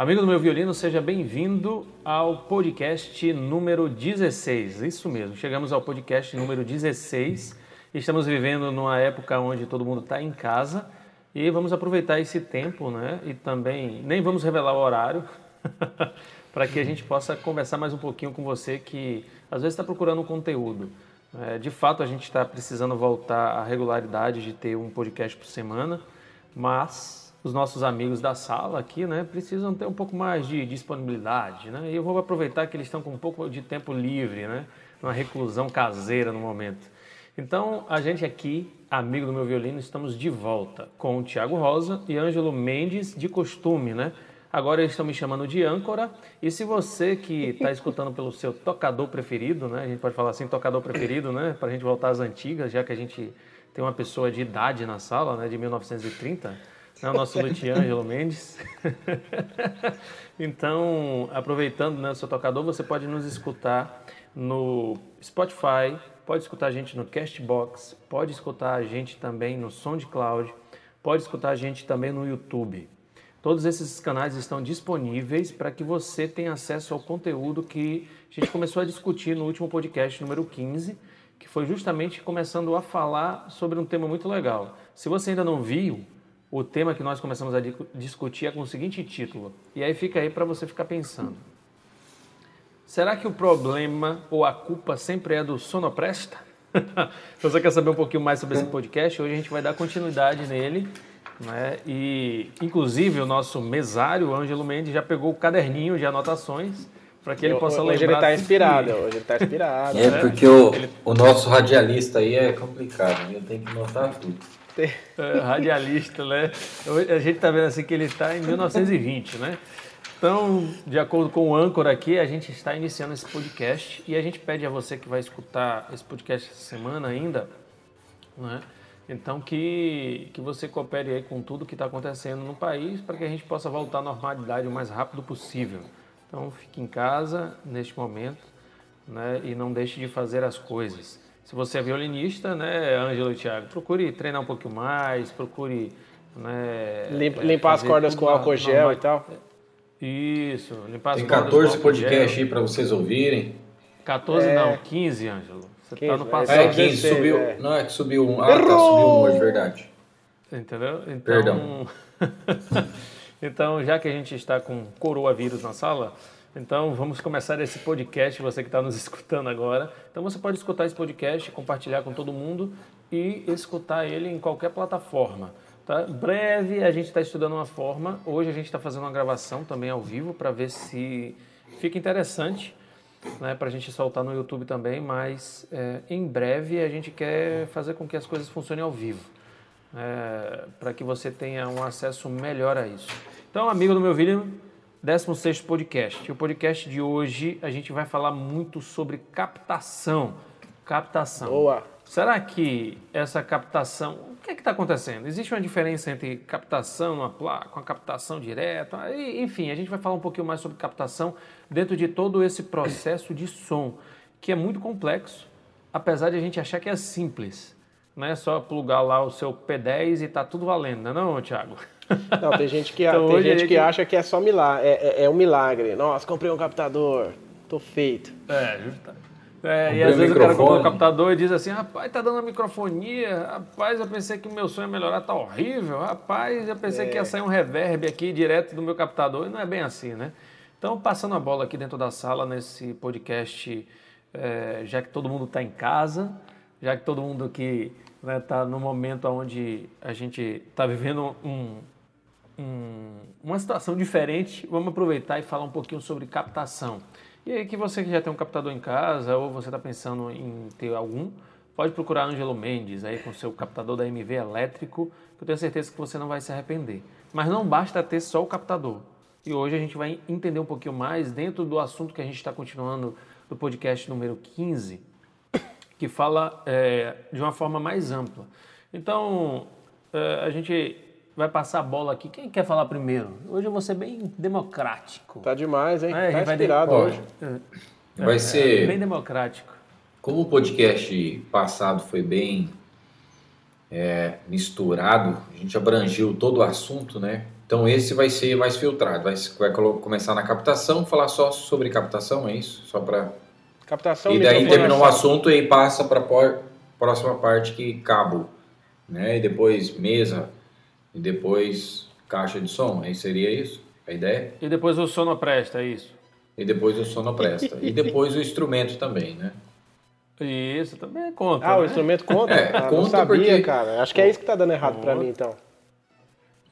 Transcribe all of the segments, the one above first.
Amigo do meu violino, seja bem-vindo ao podcast número 16. Isso mesmo, chegamos ao podcast número 16. Estamos vivendo numa época onde todo mundo está em casa e vamos aproveitar esse tempo, né? E também nem vamos revelar o horário para que a gente possa conversar mais um pouquinho com você que às vezes está procurando um conteúdo. É, de fato, a gente está precisando voltar à regularidade de ter um podcast por semana, mas os nossos amigos da sala aqui, né, precisam ter um pouco mais de disponibilidade, né? E eu vou aproveitar que eles estão com um pouco de tempo livre, né, uma reclusão caseira no momento. Então, a gente aqui, amigo do meu violino, estamos de volta com o Tiago Rosa e Ângelo Mendes, de costume, né? Agora eles estão me chamando de âncora. E se você que está escutando pelo seu tocador preferido, né? A gente pode falar assim, tocador preferido, né? Para a gente voltar às antigas, já que a gente tem uma pessoa de idade na sala, né? De 1930 é o nosso luthier Angelo Mendes. então, aproveitando né, o seu tocador, você pode nos escutar no Spotify, pode escutar a gente no Castbox, pode escutar a gente também no SoundCloud, pode escutar a gente também no YouTube. Todos esses canais estão disponíveis para que você tenha acesso ao conteúdo que a gente começou a discutir no último podcast número 15, que foi justamente começando a falar sobre um tema muito legal. Se você ainda não viu, o tema que nós começamos a discutir é com o seguinte título. E aí fica aí para você ficar pensando. Será que o problema ou a culpa sempre é do sonopresta? Se você quer saber um pouquinho mais sobre esse podcast, hoje a gente vai dar continuidade nele. Né? E, inclusive, o nosso mesário, Ângelo Mendes, já pegou o caderninho de anotações para que ele possa hoje lembrar. Hoje ele está inspirado, hoje ele está inspirado. É, né? porque o, ele... o nosso radialista aí é complicado, eu tenho que notar tudo. É, radialista, né? A gente está vendo assim que ele está em 1920, né? Então, de acordo com o âncora aqui, a gente está iniciando esse podcast e a gente pede a você que vai escutar esse podcast essa semana ainda, né? Então, que, que você coopere aí com tudo que está acontecendo no país para que a gente possa voltar à normalidade o mais rápido possível. Então, fique em casa neste momento né? e não deixe de fazer as coisas. Se você é violinista, né, Ângelo e Thiago, procure treinar um pouquinho mais, procure... Né, Limpa, limpar as cordas com álcool gel e tal. Isso, limpar Tem as cordas 14 podcasts aí para vocês ouvirem. 14 é... não, 15, Ângelo. Você 15, tá no passado. É, 15, 16, subiu. É. Não, é que subiu um. Ah, tá, subiu um hoje, verdade. Entendeu? Então, Perdão. então, já que a gente está com coroavírus na sala, então, vamos começar esse podcast, você que está nos escutando agora. Então, você pode escutar esse podcast, compartilhar com todo mundo e escutar ele em qualquer plataforma. Tá? Breve, a gente está estudando uma forma. Hoje, a gente está fazendo uma gravação também ao vivo para ver se fica interessante né, para a gente soltar no YouTube também. Mas, é, em breve, a gente quer fazer com que as coisas funcionem ao vivo. É, para que você tenha um acesso melhor a isso. Então, amigo do meu vídeo, 16 podcast. O podcast de hoje a gente vai falar muito sobre captação. Captação. Boa. Será que essa captação. O que é está acontecendo? Existe uma diferença entre captação numa placa, com a captação direta? Enfim, a gente vai falar um pouquinho mais sobre captação dentro de todo esse processo de som, que é muito complexo, apesar de a gente achar que é simples. Não é só plugar lá o seu P10 e tá tudo valendo, não é não, Thiago? Não, tem gente que, então, tem gente que acha que é só milagre, é, é, é, um milagre. Nossa, comprei um captador, tô feito. É. É, e às vezes o cara compra um captador e diz assim, rapaz, tá dando a microfonia, rapaz, eu pensei que o meu som ia melhorar, tá horrível, rapaz, eu pensei é. que ia sair um reverb aqui direto do meu captador, e não é bem assim, né? Então, passando a bola aqui dentro da sala, nesse podcast, é, já que todo mundo está em casa, já que todo mundo aqui está né, tá no momento onde a gente está vivendo um, um, uma situação diferente, vamos aproveitar e falar um pouquinho sobre captação. E aí que você que já tem um captador em casa ou você está pensando em ter algum, pode procurar Angelo Mendes aí com seu captador da MV elétrico, que eu tenho certeza que você não vai se arrepender. Mas não basta ter só o captador. E hoje a gente vai entender um pouquinho mais dentro do assunto que a gente está continuando do podcast número 15, que fala é, de uma forma mais ampla. Então, é, a gente vai passar a bola aqui. Quem quer falar primeiro? Hoje eu vou ser bem democrático. Tá demais, hein? É, tá inspirado vai de... hoje. É, vai ser... É, bem democrático. Como o podcast passado foi bem é, misturado, a gente abrangiu todo o assunto, né? Então esse vai ser mais filtrado, vai, vai começar na captação, falar só sobre captação, é isso? Só para captação. E daí terminou o assunto e passa para a próxima parte que cabo, né? E depois mesa e depois caixa de som, aí seria isso a ideia? E depois o sonopresta, é isso? E depois o sonopresta. e depois o instrumento também, né? Isso, também conta. Ah, né? o instrumento conta? É, ah, conta não sabia, porque... cara. Acho que é isso que tá dando errado para mim, então.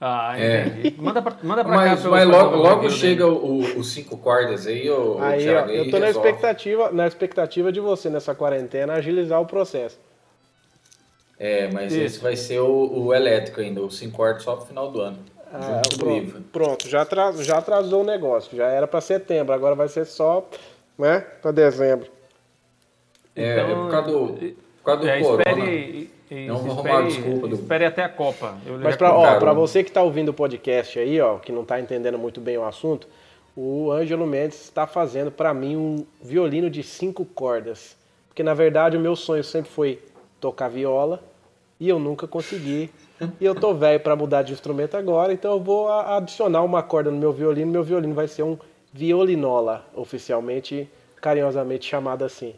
Ah, É. entendi. Manda pra, manda pra Mas, cá. eu mas logo, logo chega o- os cinco cordas aí, o, Aí, ó, Thiago, eu tô na resolve. expectativa, na expectativa de você nessa quarentena agilizar o processo. É, mas Isso. esse vai ser o, o elétrico ainda, o cinco cordas só pro final do ano. Ah, pronto, pronto, já, atra- já atrasou o negócio. Já era para setembro, agora vai ser só, né, para dezembro. É, Então, é por causa do, por causa do É, corona. espere, e- Não vou espere, arrumar desculpa do- espere até a Copa. Eu Mas para você que está ouvindo o podcast aí, ó, que não está entendendo muito bem o assunto, o Ângelo Mendes está fazendo para mim um violino de cinco cordas, porque na verdade o meu sonho sempre foi tocar viola e eu nunca consegui. E eu tô velho para mudar de instrumento agora, então eu vou adicionar uma corda no meu violino. Meu violino vai ser um violinola, oficialmente, carinhosamente chamado assim.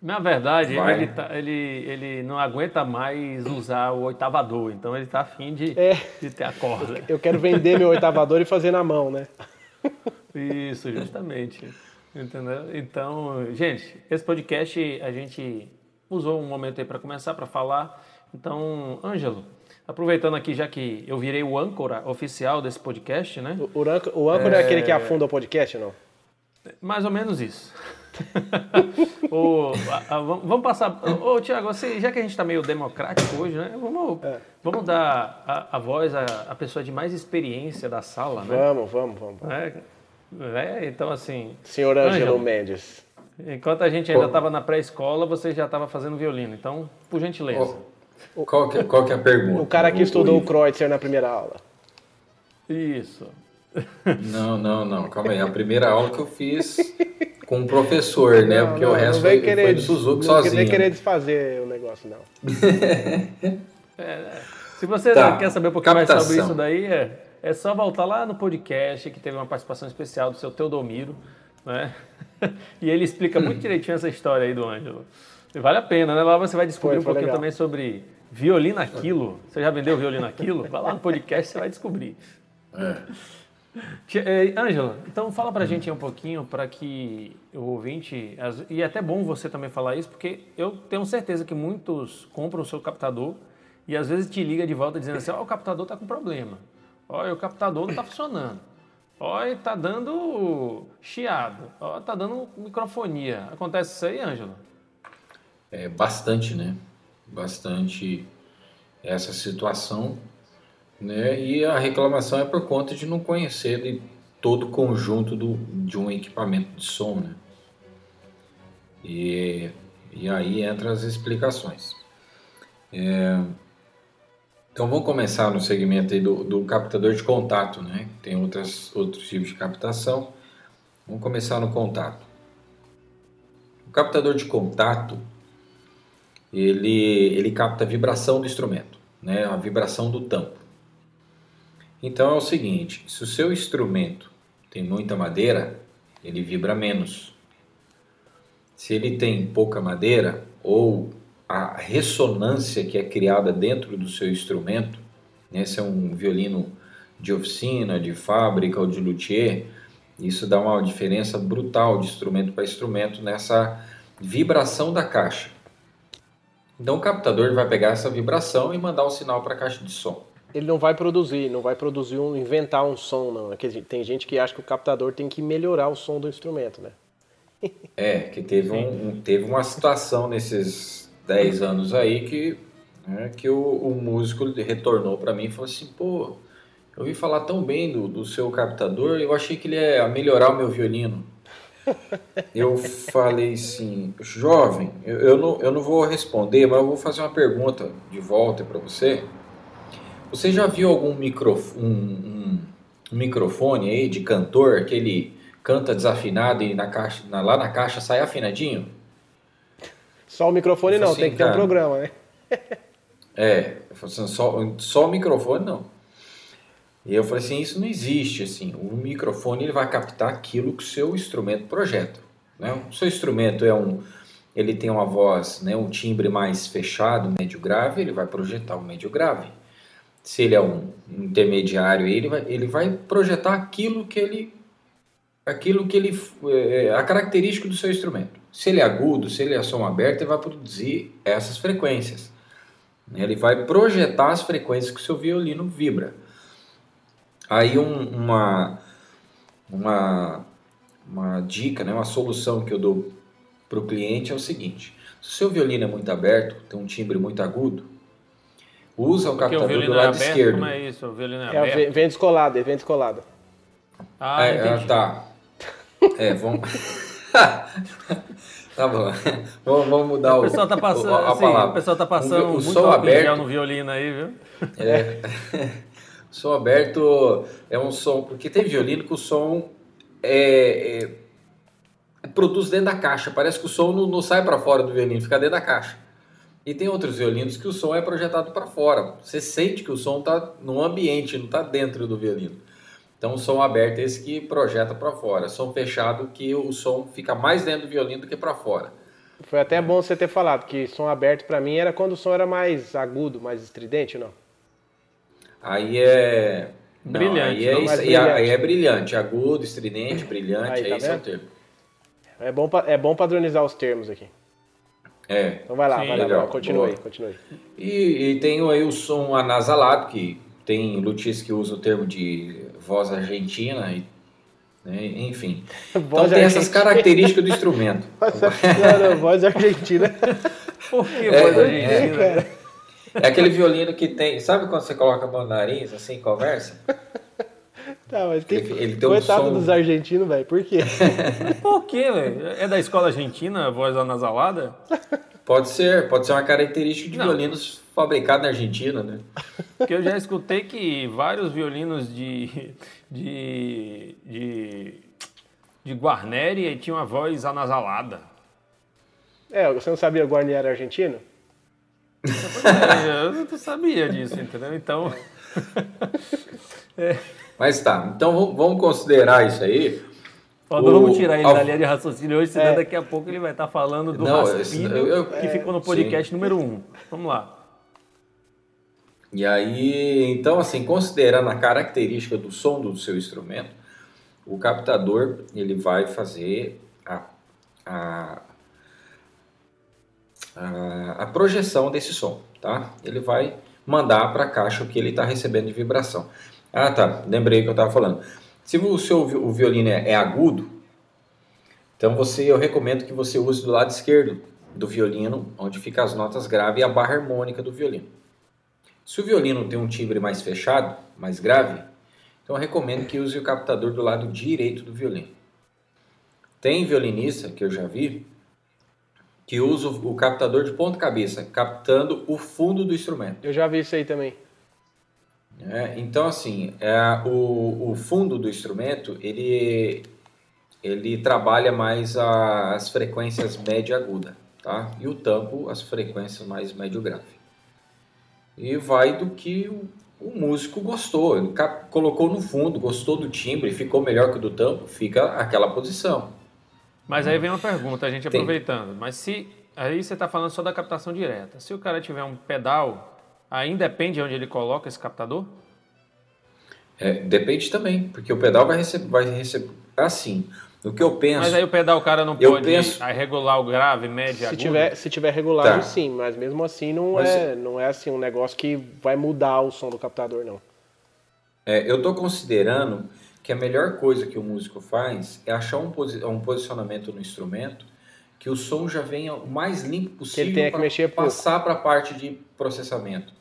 Na verdade, Vai. ele, tá- ele, ele não aguenta mais usar o oitavador, então ele tá afim de, É. de ter a corda. Eu quero vender meu oitavador e fazer na mão, né? Isso, justamente. Entendeu? Então, gente, esse podcast a gente usou um momento aí para começar, para falar. Então, Ângelo, aproveitando aqui, já que eu virei o âncora oficial desse podcast, né? O, o âncora, o âncora é... aquele que afunda o podcast, não? Mais ou menos isso. Ô, a- a- vamos passar. Ô, Tiago, já que a gente está meio democrático hoje, né? Vamos, vamos dar a, a voz à, pessoa de mais experiência da sala, né? Vamos, vamos, vamos. É, é, então, assim, Senhor Ângelo. Mendes. Enquanto a gente ainda estava na pré-escola, você já estava fazendo violino. Então, por gentileza. Ó, Qual que, qual que é a pergunta? O cara que estudou o. Kreutzer na primeira aula. Isso. Não, não, não, calma aí. A primeira aula que eu fiz com um professor, né? Porque o resto foi, foi do Suzuki não sozinho. vem querer desfazer o negócio, não. Se você Tá, quer saber um pouquinho mais captação. sobre isso daí, é, é só voltar lá no podcast que teve uma participação especial do seu Teodomiro, né? E ele explica muito direitinho essa história aí do Ângelo. Vale a pena, né? Lá você vai descobrir Foi, um foi pouquinho legal. também sobre violino a quilo. Você já vendeu violino a quilo? Vai lá no podcast você vai descobrir. Eh, Ângelo, então fala pra gente aí um pouquinho para que o ouvinte, e é até bom você também falar isso, porque eu tenho certeza que muitos compram o seu captador e às vezes te liga de volta dizendo assim, ó, o captador tá com problema, ó, o captador não tá funcionando, ó, ele tá dando chiado, ó, tá dando microfonia. Acontece isso aí, Ângelo? É, bastante, né? Bastante essa situação, né? E a reclamação é por conta de não conhecer de todo o conjunto do, de um equipamento de som, né? E, e aí entram as explicações. É, então vamos começar no segmento aí do, do captador de contato, né? Tem outras, outros tipos de captação. Vamos começar no contato. O captador de contato ele, ele capta a vibração do instrumento, né? a vibração do tampo. Então é o seguinte: se o seu instrumento tem muita madeira, ele vibra menos. Se ele tem pouca madeira ou a ressonância que é criada dentro do seu instrumento, né? se é um violino de oficina, de fábrica ou de luthier, isso dá uma diferença brutal de instrumento para instrumento nessa vibração da caixa. Então o captador vai pegar essa vibração e mandar o sinal para a caixa de som. Ele não vai produzir, não vai produzir um, inventar um som, não. É que Tem gente que acha que o captador tem que melhorar o som do instrumento, né? É, que teve, um, um- teve uma situação nesses 10 anos aí que, né, que o, o músico retornou para mim e falou assim, pô, eu ouvi falar tão bem do, do seu captador, eu achei que ele ia melhorar o meu violino. Eu falei assim, jovem, eu, eu, não, eu não vou responder, mas eu vou fazer uma pergunta de volta para você. Você já viu algum microf um, um- um microfone aí de cantor que ele canta desafinado e na caixa, na- lá na caixa sai afinadinho? Só o microfone não, Assim, tem que ter um cara. programa, né? É, eu falei assim, só, só o microfone não. E eu falei assim, isso não existe, assim, o microfone ele vai captar aquilo que o seu instrumento projeta, né? O seu instrumento é um, ele tem uma voz, né, um timbre mais fechado, médio grave, ele vai projetar o médio grave. Se ele é um intermediário, ele vai, ele vai projetar aquilo que ele, aquilo que ele, é, a característica do seu instrumento. Se ele é agudo, se ele é som aberto, ele vai produzir essas frequências. Ele vai projetar as frequências que o seu violino vibra. Aí um, uma, uma, uma dica, né, uma solução que eu dou para o cliente é o seguinte: se o seu violino é muito aberto, tem um timbre muito agudo, usa o captador o do lado é aberto, esquerdo. Como é isso? O violino é, é aberto? vem descolado, é vem descolado. Ah, é, ah, tá. É, vamos. tá bom. vamos, vamos mudar o, o pessoal tá passando, a, a palavra. o pessoal tá passando o, o som aberto no violino aí, viu? É. som aberto é um som, porque tem violino que o som é, é, produz dentro da caixa. Parece que o som não, não sai para fora do violino, fica dentro da caixa. E tem outros violinos que o som é projetado para fora. Você sente que o som está no ambiente, não está dentro do violino. Então, o som aberto é esse que projeta para fora. Som fechado que o som fica mais dentro do violino do que para fora. Foi até bom você ter falado que som aberto para mim era quando o som era mais agudo, mais estridente, não? Aí é. Brilhante. Não, aí, é, isso, brilhante. aí é brilhante, agudo, estridente, brilhante, aí, tá esse é o termo. É bom, é bom padronizar os termos aqui. É. Então vai lá, Sim, vai lá, legal. continue, continue. E, e tem aí o som anasalado, que tem luthiers que usam o termo de voz argentina, e, né, enfim. então tem essas características do instrumento. não, não, voz argentina. Por que é, voz argentina? É, é aquele violino que tem. Sabe quando você coloca a mão no nariz, assim, conversa? Tá, mas tem, ele, ele tem coitado um som... dos argentinos, velho, por quê? por quê, velho? É da escola argentina, a voz anasalada? Pode ser, pode ser uma característica de Não. violinos fabricados na Argentina, né? Porque eu já escutei que vários violinos de, de, de, de Guarneri tinham uma voz anasalada. É, você não sabia que o Guarneri era argentino? É, eu não sabia disso, entendeu? Então. é. Mas tá, então vamos considerar isso aí. Quando o, vamos tirar ele a... da linha de raciocínio hoje, senão é. daqui a pouco ele vai estar falando do não, raspino eu, eu, que é, ficou no podcast sim. número 1. Um. Vamos lá. E aí, então assim, considerando a característica do som do seu instrumento, o captador ele vai fazer a, a, a, a projeção desse som, tá? Ele vai mandar para a caixa o que ele está recebendo de vibração. Ah, tá, lembrei que eu estava falando. Se o seu o violino é, é, agudo, então você eu recomendo que você use do lado esquerdo do violino, onde fica as notas graves e a barra harmônica do violino. Se o violino tem um timbre mais fechado, mais grave, então eu recomendo que use o captador do lado direito do violino. Tem violinista que eu já vi que usa o captador de ponta cabeça, captando o fundo do instrumento. Eu já vi isso aí também. É, então, assim, é, o, o fundo do instrumento, ele, ele trabalha mais a, as frequências média aguda, tá? E o tampo, as frequências mais médio grave. E vai do que o, o músico gostou, ele colocou no fundo, gostou do timbre, ficou melhor que o do tampo, fica aquela posição. Mas aí vem uma pergunta, a gente Tem. aproveitando. Mas se aí você está falando só da captação direta. Se o cara tiver um pedal, ainda depende de onde ele coloca esse captador? É, depende também, porque o pedal vai receber, vai receber assim. O que eu penso. Mas aí o pedal o cara não pode penso, regular o grave, médio, se tiver Se tiver regulado, tá. sim, mas mesmo assim não mas, é, não é assim um negócio que vai mudar o som do captador, não. É, eu estou considerando que a melhor coisa que o músico faz é achar um, posi um posicionamento no instrumento que o som já venha o mais limpo possível para passar para a parte de processamento.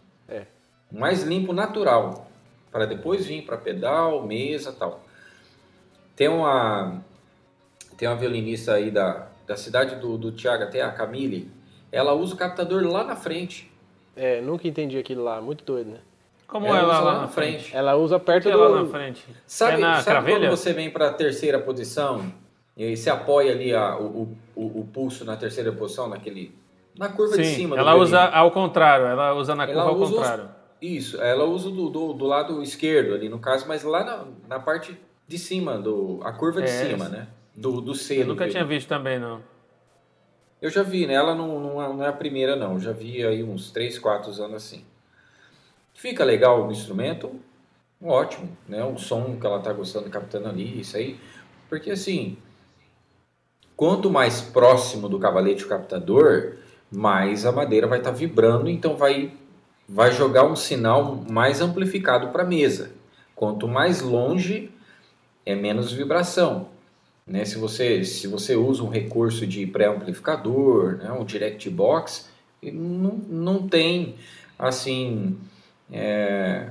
É. Mais limpo natural, para depois vir para pedal, mesa tal. Tem uma, tem uma violinista aí da, da cidade do, do Tiago, até a Camille, ela usa o captador lá na frente. É, nunca entendi aquilo lá, muito doido, né? Como ela, ela lá, na frente? frente? Ela usa perto do... Ela na frente? Sabe, é na sabe quando você vem para a terceira posição e você apoia ali a, o, o, o, pulso na terceira posição, naquele... Na curva Sim, de cima ela usa ao contrário, ela usa na curva ela ao contrário. Isso, ela usa do, do, do, lado esquerdo ali no caso, mas lá na, na parte de cima, do, a curva de é, cima, né? Do, do selo. Eu nunca tinha visto também, não. Eu já vi, né? Ela não, não, é, não é a primeira, não. Eu já vi aí uns 3, 4 anos assim. Fica legal o instrumento, ótimo, né? O som que ela tá gostando captando ali, isso aí. Porque assim, quanto mais próximo do cavalete o captador, mais a madeira vai estar tá vibrando, então vai, vai jogar um sinal mais amplificado para a mesa. Quanto mais longe, é menos vibração. Né? Se, você, se você usa um recurso de pré-amplificador, né? um direct box, não, não tem assim é,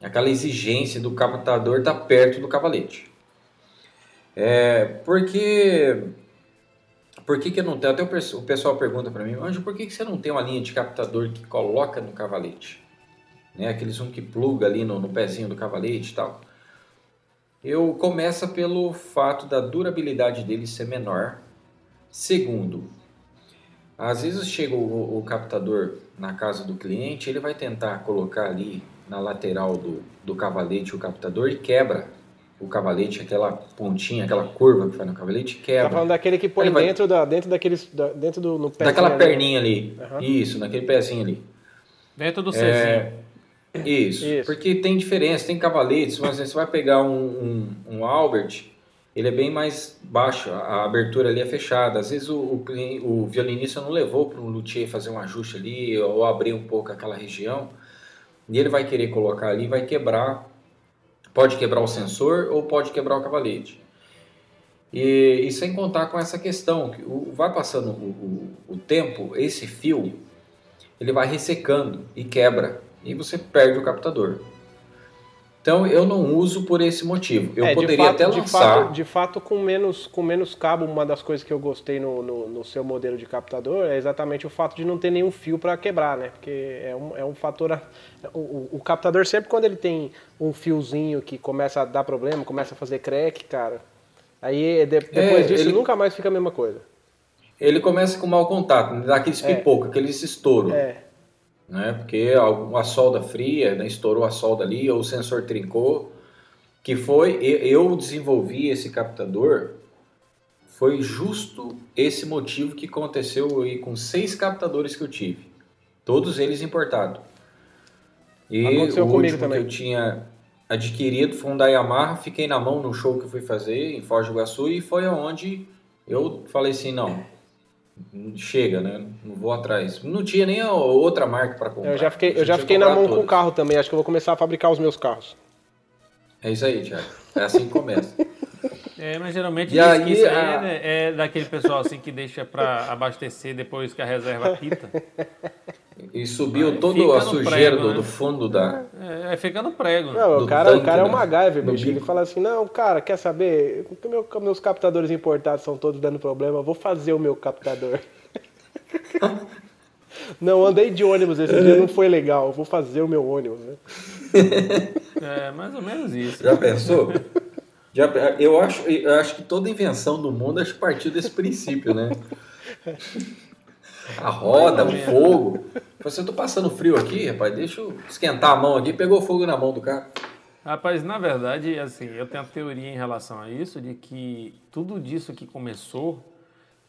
aquela exigência do captador estar tá perto do cavalete. É, porque por que, que eu não tenho? Até o pessoal pergunta para mim, Anjo, por que, que você não tem uma linha de captador que coloca no cavalete? Né? Aqueles um que pluga ali no, no pezinho do cavalete e tal. Eu começa pelo fato da durabilidade dele ser menor. Segundo, às vezes chega o, o captador na casa do cliente, ele vai tentar colocar ali na lateral do, do cavalete o captador e quebra o cavalete, aquela pontinha, aquela curva que faz no cavalete, quebra. Tá falando daquele que põe dentro, da, dentro daqueles, da, dentro do no Daquela perninha ali, uhum. isso, naquele pezinho ali. Dentro do é, isso, isso, porque tem diferença, tem cavaletes, mas você vai pegar um, um, um, Albert, ele é bem mais baixo, a abertura ali é fechada. Às vezes o, o, o violinista não levou para o luthier fazer um ajuste ali, ou abrir um pouco aquela região, e ele vai querer colocar ali, vai quebrar Pode quebrar o sensor ou pode quebrar o cavalete. E, e sem contar com essa questão, que o, vai passando o, o, o tempo, esse fio, ele vai ressecando e quebra, e você perde o captador. Então eu não uso por esse motivo. Eu é, poderia fato, até lançar. De fato, de fato, com, menos, com menos cabo, uma das coisas que eu gostei no, no, no seu modelo de captador é exatamente o fato de não ter nenhum fio para quebrar, né? Porque é um, é um fator. O, o, captador, sempre quando ele tem um fiozinho que começa a dar problema, começa a fazer crack, cara, aí depois é, disso ele, nunca mais fica a mesma coisa. Ele começa com mau contato, dá aqueles é. pipoca, aqueles estouro. É né? Porque a solda fria, né? estourou a solda ali, ou o sensor trincou, que foi eu desenvolvi esse captador, foi justo esse motivo que aconteceu aí com seis captadores que eu tive, todos eles importados. E Aconteceu o último também. que eu tinha adquirido foi um da Yamaha, fiquei na mão no show que eu fui fazer em Foz do Iguaçu e foi aonde eu falei assim, não, chega, né? Não vou atrás. Não tinha nem outra marca para comprar. Eu já fiquei, eu já fiquei na mão todas. com o carro também. Acho que eu vou começar a fabricar os meus carros. É isso aí, Thiago. É assim que começa. É, mas geralmente e aí, isso a... é, é, daquele pessoal assim que deixa para abastecer depois que a reserva quita. E subiu toda a sujeira prego, do, né? do, fundo da. É, é fica no prego. Não, o cara, tanque, o cara né? é um MacGyver, bicho. Ele fala assim: não, cara, quer saber? Meu, meus captadores importados são todos dando problema, vou fazer o meu captador. não, andei de ônibus esse dia, não foi legal, vou fazer o meu ônibus. Né? É, mais ou menos isso. Já pensou? Já, eu, acho, eu acho que toda invenção do mundo acho partiu desse princípio, né? A roda, o fogo. Você, eu tô passando frio aqui, rapaz, deixa eu esquentar a mão aqui. Pegou fogo na mão do cara. Rapaz, na verdade, assim, eu tenho a teoria em relação a isso, de que tudo disso que começou,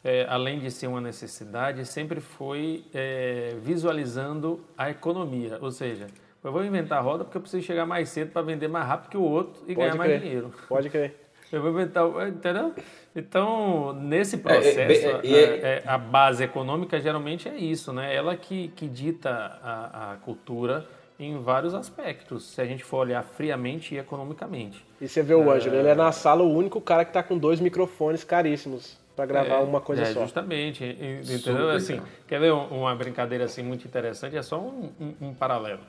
é, além de ser uma necessidade, sempre foi é, visualizando a economia. Ou seja, eu vou inventar a roda porque eu preciso chegar mais cedo para vender mais rápido que o outro e Pode ganhar crer. mais dinheiro. Pode crer. Eu vou inventar, entendeu? Então, nesse é, é, processo, é, é, é, a, a, base econômica geralmente é isso, né? Ela que, que dita a, a, cultura em vários aspectos, se a gente for olhar friamente e economicamente. E você vê o Ângelo, ele é na sala o único cara que está com dois microfones caríssimos para gravar uma coisa só. Justamente, entendeu? Super, assim, quer ver uma brincadeira assim muito interessante? É só um, um, um paralelo.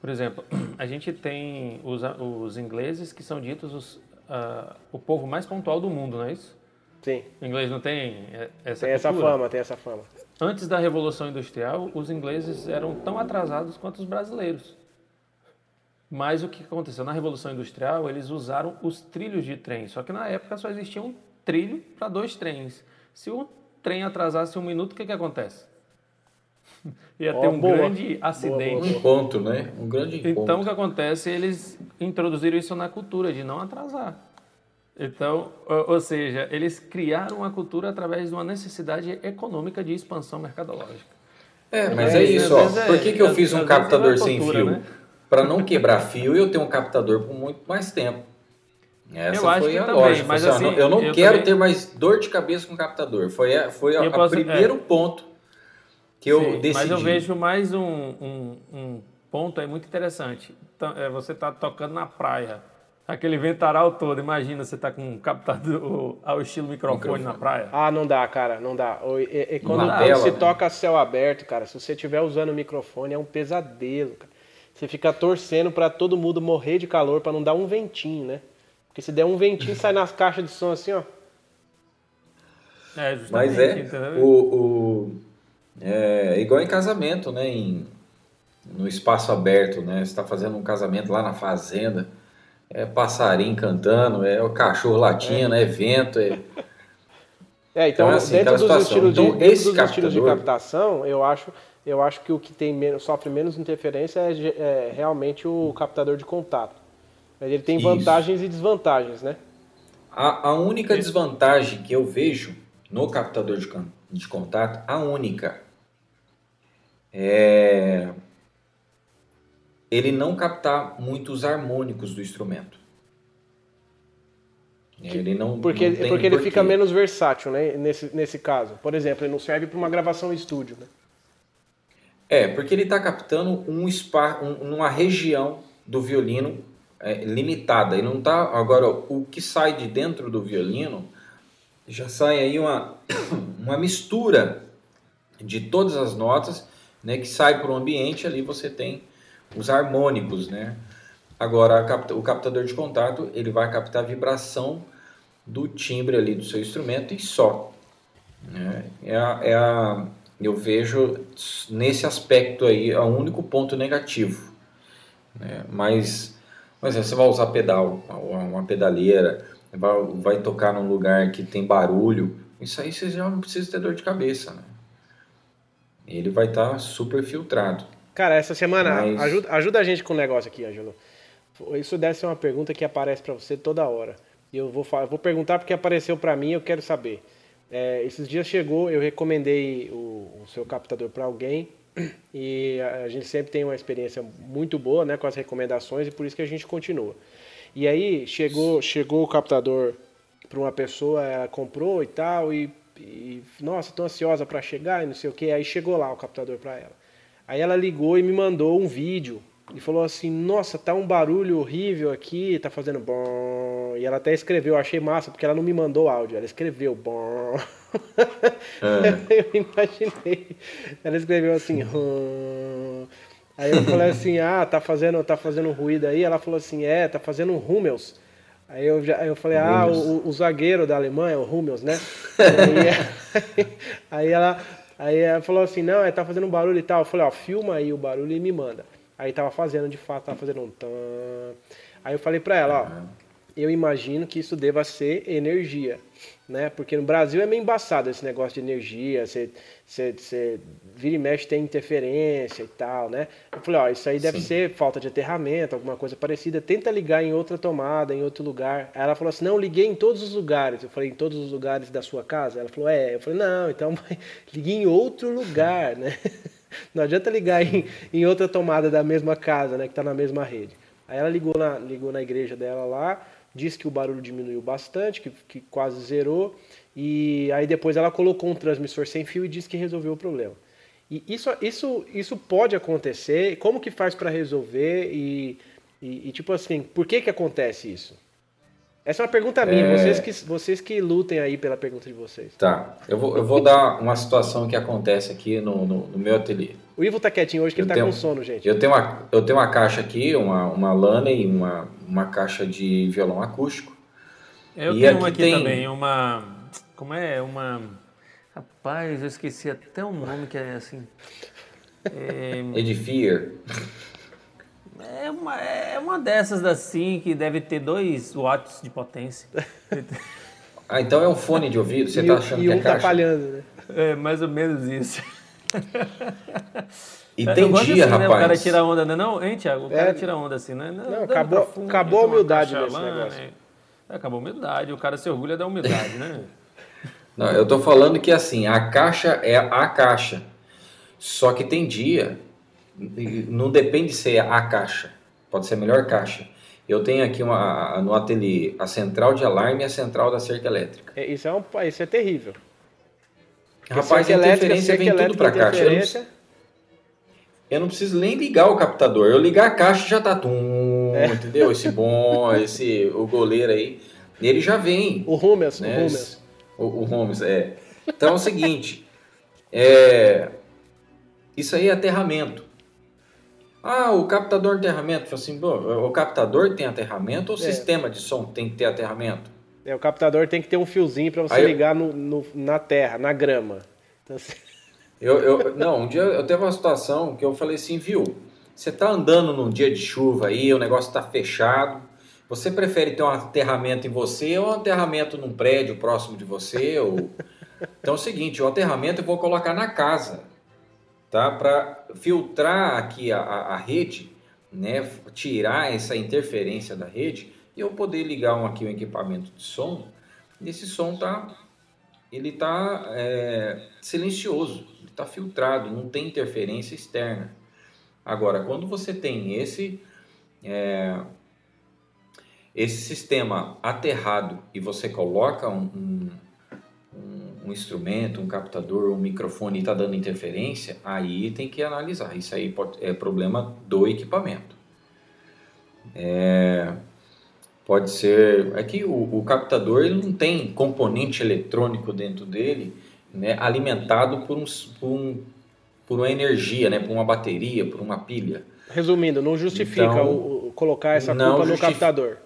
Por exemplo, a gente tem os, os ingleses que são ditos os, uh, o povo mais pontual do mundo, não é isso? Sim. O inglês não tem essa Tem essa fama, tem essa fama. Antes da Revolução Industrial, os ingleses eram tão atrasados quanto os brasileiros. Mas o que aconteceu? Na Revolução Industrial, eles usaram os trilhos de trem. Só que na época só existia um trilho para dois trens. Se o trem atrasasse um minuto, o que, que acontece? Ia Ó, ter um boa. grande acidente. Um encontro, né? Um grande encontro. Então, o que acontece? Eles introduziram isso na cultura, de não atrasar. Então, ou, seja, eles criaram uma cultura através de uma necessidade econômica de expansão mercadológica. É, mas É, é, isso, ó. é- Por que, que eu fiz um vezes captador é sem cultura, fio? né? Para não quebrar fio, eu tenho um captador por muito mais tempo. Essa Eu acho foi que a também, lógica. mas Assim, assim, eu não eu quero também- ter mais dor de cabeça com o captador. Foi a, foi a, posso- primeiro é. ponto que eu Sim, decidi. Mas eu vejo mais um, um, um ponto aí muito interessante. Então, é, você está tocando na praia, aquele ventaral todo. Imagina você tá com um captador ao estilo microfone, Microfone. na praia. Ah, não dá, cara, não dá. E, e quando Na quando se toca céu aberto, cara, se você estiver usando o microfone, é um pesadelo, cara. Você fica torcendo pra todo mundo morrer de calor pra não dar um ventinho, né? Porque se der um ventinho, sai nas caixas de som assim, ó. É, justamente. Mas é, entendeu? o, o- é igual em casamento, né? Em, no espaço aberto, né? Você está fazendo um casamento lá na fazenda, é passarinho cantando, é o cachorro latindo, é, vento, é... É, então, Então, é assim, dentro, dos estilos de, Então, dentro esse dos estilos de captação, eu acho, eu acho que o que tem menos, sofre menos interferência é, é realmente o captador de contato. Ele tem Isso. vantagens e desvantagens, né? A, a única desvantagem que eu vejo no captador de, de contato, a única, é ele não captar muitos harmônicos do instrumento. Ele não, Porque, não porque ele fica menos versátil, né? Nesse, nesse caso. Por exemplo, ele não serve para uma gravação em estúdio, né? É, porque ele está captando um spa, um, uma região do violino é, limitada. Ele não tá agora o que sai de dentro do violino já sai aí uma, uma mistura de todas as notas, né, que sai para o ambiente. Ali você tem os harmônicos, né? Agora capta- o captador de contato ele vai captar a vibração do timbre ali do seu instrumento e só. né? É a, é a- eu vejo nesse aspecto aí é o único ponto negativo. né? Mas, mas você vai usar pedal, uma uma pedaleira, vai, vai tocar num lugar que tem barulho, isso aí você já não precisa ter dor de cabeça. Né? Ele vai estar super filtrado. Cara, essa semana, Mas- ajuda, ajuda a gente com o negócio aqui, Ângelo. Isso deve ser uma pergunta que aparece pra você toda hora. E eu vou, eu vou perguntar porque apareceu pra mim eu quero saber. É, esses dias chegou, eu recomendei o, o seu captador pra alguém e a, a gente sempre tem uma experiência muito boa né, com as recomendações e por isso que a gente continua. E aí chegou, chegou o captador para uma pessoa, ela comprou e tal, e, e nossa, tô ansiosa para chegar e não sei o que. Aí chegou lá o captador para ela. Aí ela ligou e me mandou um vídeo e falou assim: Nossa, tá um barulho horrível aqui, tá fazendo bom. E ela até escreveu, eu achei massa, porque ela não me mandou áudio, ela escreveu bom. eu imaginei. Ela escreveu assim, hum. Aí eu falei assim, ah, tá fazendo, tá fazendo ruído aí? Ela falou assim, é, tá fazendo um Hummels. Aí eu, já, aí eu falei, ah, o, o zagueiro da Alemanha, o Hummels, né? aí, aí ela, aí ela falou assim, não, é, tá fazendo um barulho e tal. Eu falei, ó, filma aí o barulho e me manda. Aí tava fazendo, de fato, tava fazendo um tan. Aí eu falei pra ela, ó, eu imagino que isso deva ser energia, né? Porque no Brasil é meio embaçado esse negócio de energia, você, você, você vira e mexe tem interferência e tal, né? Eu falei, ó, isso aí deve Sim. ser falta de aterramento, alguma coisa parecida, tenta ligar em outra tomada, em outro lugar. Aí ela falou assim, não, liguei em todos os lugares. Eu falei, em todos os lugares da sua casa? Ela falou, é. Eu falei, não, então ligue em outro lugar, né? Não adianta ligar em, em outra tomada da mesma casa, né? Que tá na mesma rede. Aí ela ligou na, ligou na igreja dela lá, disse que o barulho diminuiu bastante, que, que quase zerou. E aí depois ela colocou um transmissor sem fio e disse que resolveu o problema. E isso, isso, isso pode acontecer. Como que faz para resolver? E, e, e, tipo assim, por que que acontece isso? Essa é uma pergunta minha. É. Vocês, que, vocês que lutem aí pela pergunta de vocês. Tá, eu vou, eu vou dar uma situação que acontece aqui no, no, no meu ateliê. O Ivo tá quietinho hoje que Eu ele tá tenho- com sono, gente. Eu tenho uma, eu tenho uma caixa aqui, uma, uma Laney, uma, uma caixa de violão acústico. Eu E tenho aqui uma aqui tem- também, uma. Como é? Uma. Rapaz, eu esqueci até o nome que é assim. É, Edifier. É uma, é uma dessas assim que deve ter 2 watts de potência. Ah, então é um fone de ouvido? Você e tá o- achando e que é um tá caixa? falhando, né? É mais ou menos isso. E tem dia, assim, rapaz. Né? O cara tira onda, não é não? Hein, Thiago? O É. cara tira onda assim, né? Não, acabou- acabou a toma uma humildade nesse lá, negócio. né? Acabou a humildade, o cara se orgulha da humildade, né? Não, eu tô falando que assim, a caixa é a caixa. Só que tem dia, não depende de ser a caixa, pode ser a melhor caixa. Eu tenho aqui uma, no ateliê a central de alarme e a central da cerca elétrica. É, Isso é, um, isso é terrível. Porque Rapaz, a elétrica, interferência vem tudo para caixa. Eu não, eu não preciso nem ligar o captador. Eu ligar a caixa já tá tum, É. entendeu? Esse bom, esse o goleiro aí, ele já vem. O Rummels, né? o Rummels. O, o é. Então é o seguinte, é, isso aí é aterramento. Ah, o captador de aterramento, Falei assim, o captador tem aterramento ou o É. sistema de som tem que ter aterramento? É, o captador tem que ter um fiozinho para você Aí eu- ligar no, no- na terra, na grama. Então, assim, Eu, eu, não, um dia eu teve uma situação que eu falei assim, viu, você tá andando num dia de chuva aí, o negócio tá fechado, você prefere ter um aterramento em você ou um aterramento num prédio próximo de você? Ou... Então é o seguinte, o aterramento eu vou colocar na casa, tá? Para filtrar aqui a, a, a rede, né? Tirar essa interferência da rede e eu poder ligar um, aqui um equipamento de som. Esse som tá, ele tá é, silencioso, ele tá filtrado, não tem interferência externa. Agora, quando você tem esse é, esse sistema aterrado e você coloca um, um, um- um instrumento, um captador, um microfone está dando interferência, aí tem que analisar. Isso aí pode- é problema do equipamento. É, pode ser. É que o, o captador ele não tem componente eletrônico dentro dele né, alimentado por, um, por, um, por uma energia, né, por uma bateria, por uma pilha. resumindo, não justifica Então, o, o- colocar essa culpa no captador.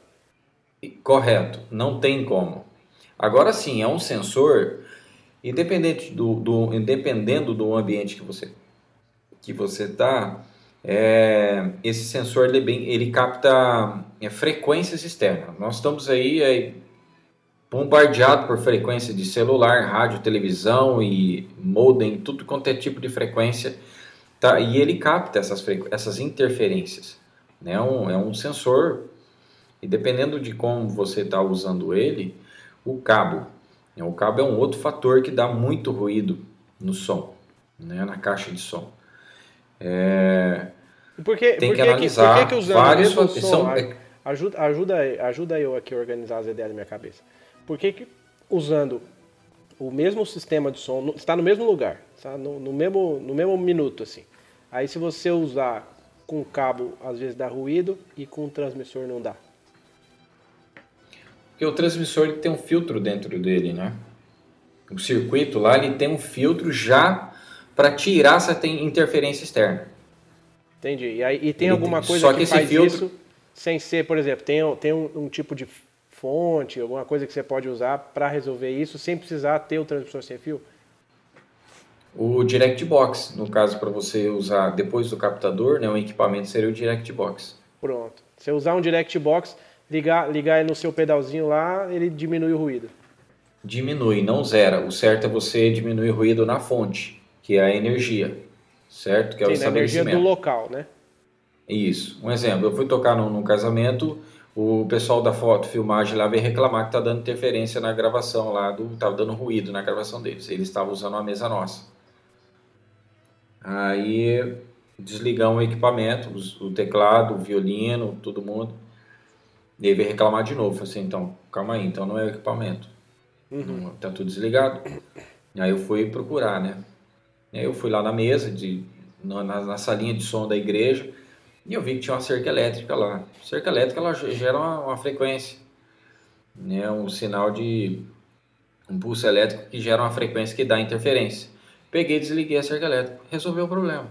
Correto, não tem como. Agora sim, é um sensor, independente do, do, independendo do ambiente que você que você está, esse sensor ele, é bem, ele capta é, frequências externas. Nós estamos aí é, bombardeados por frequência de celular, rádio, televisão e modem, tudo quanto é tipo de frequência, tá? E ele capta essas, essas interferências. Né? É um, é um sensor e dependendo de como você está usando ele, o cabo. Né, O cabo é um outro fator que dá muito ruído no som, né, na caixa de som. É, E Por que, Tem por que analisar que, que vários fatores. São- a- ajuda, ajuda, ajuda eu aqui a organizar as ideias na minha cabeça. Por que, que usando o mesmo sistema de som, está no mesmo lugar, está no, no mesmo, no mesmo minuto, assim. Aí se você usar com cabo, às vezes dá ruído e com transmissor não dá. Porque o transmissor ele tem um filtro dentro dele, né? O circuito lá ele tem um filtro já para tirar essa interferência externa. Entendi. E, aí, e tem Ele alguma coisa só que, que faz filtro- isso sem ser, por exemplo, tem, tem um, um tipo de fonte, alguma coisa que você pode usar para resolver isso sem precisar ter o transmissor sem fio? O Direct Box, no caso para você usar depois do captador, né, o equipamento seria o Direct Box. Pronto. Se usar um direct box, ligar, ligar ele no seu pedalzinho lá, ele diminui o ruído. diminui, não zera. O certo é você diminuir o ruído na fonte, que é a energia, certo? Que é o Sim, na energia do estabelecimento. local, né? Isso. Um exemplo, eu fui tocar num, num casamento, o pessoal da foto, filmagem lá veio reclamar que tá dando interferência na gravação lá, do, tava dando ruído na gravação deles. Eles estavam usando uma mesa nossa. Aí desligamos o equipamento, o teclado, o violino, todo mundo. E aí veio reclamar de novo. Falei assim, então, calma aí, então não é o equipamento. Não- Tá tudo desligado. Aí eu fui procurar, né? E aí eu fui lá na mesa, de, na, na- salinha de som da igreja, e eu vi que tinha uma cerca elétrica lá. Cerca elétrica ela ge- gera uma, uma frequência, né? Um sinal de um pulso elétrico que gera uma frequência que dá interferência. Peguei e desliguei a cerca elétrica, resolveu o problema.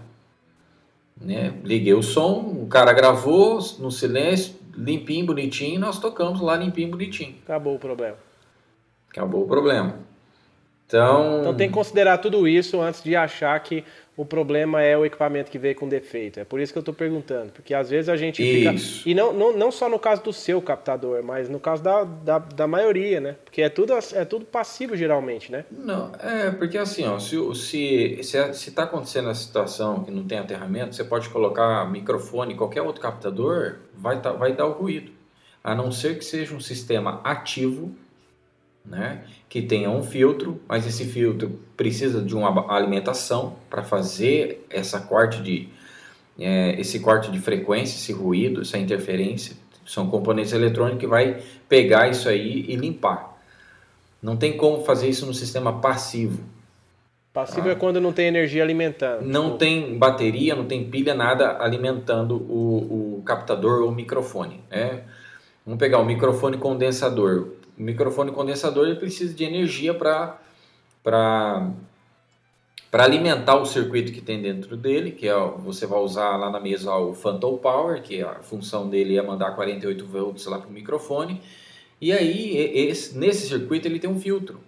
Né? Liguei o som, o cara gravou no silêncio, limpinho, bonitinho, e nós tocamos lá limpinho, bonitinho. Acabou o problema. Acabou o problema. Então, Então tem que considerar tudo isso antes de achar que o problema é o equipamento que veio com defeito. É por isso que eu estou perguntando. Porque às vezes a gente Isso. fica. E não, não, não só no caso do seu captador, mas no caso da, da, da maioria, né? Porque é tudo, é tudo passivo geralmente, né? Não, é porque assim, ó, se se se se está acontecendo a situação que não tem aterramento, você pode colocar microfone, qualquer outro captador, vai tá, vai dar o ruído, a não ser que seja um sistema ativo, né, que tenha um filtro, mas esse filtro precisa de uma alimentação para fazer essa corte de é, esse corte de frequência, esse ruído, essa interferência, são componentes eletrônicos que vai pegar isso aí e limpar. Não tem como fazer isso no sistema passivo. Passivo é quando não tem energia alimentando. Não tem bateria, não tem pilha, nada alimentando o, o captador ou o microfone. Né? Vamos pegar o microfone condensador. O microfone condensador ele precisa de energia para alimentar o circuito que tem dentro dele, que é, você vai usar lá na mesa ó, o Phantom Power, que a função dele é mandar 48 volts lá para o microfone. E aí, esse- nesse circuito, ele tem um filtro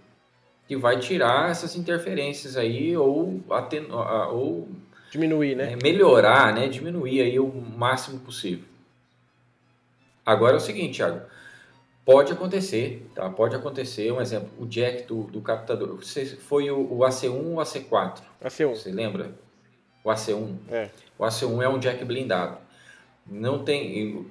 que vai tirar essas interferências aí ou, atenu- a- ou Diminuir, né? é, melhorar, né, diminuir aí o máximo possível. Agora é o seguinte, Thiago, pode acontecer, tá? Pode acontecer, um exemplo, o jack do, do captador, você foi o, o AC1 ou o AC4? A C1. Você lembra? O AC1. É. O AC1 é um jack blindado. Não tem.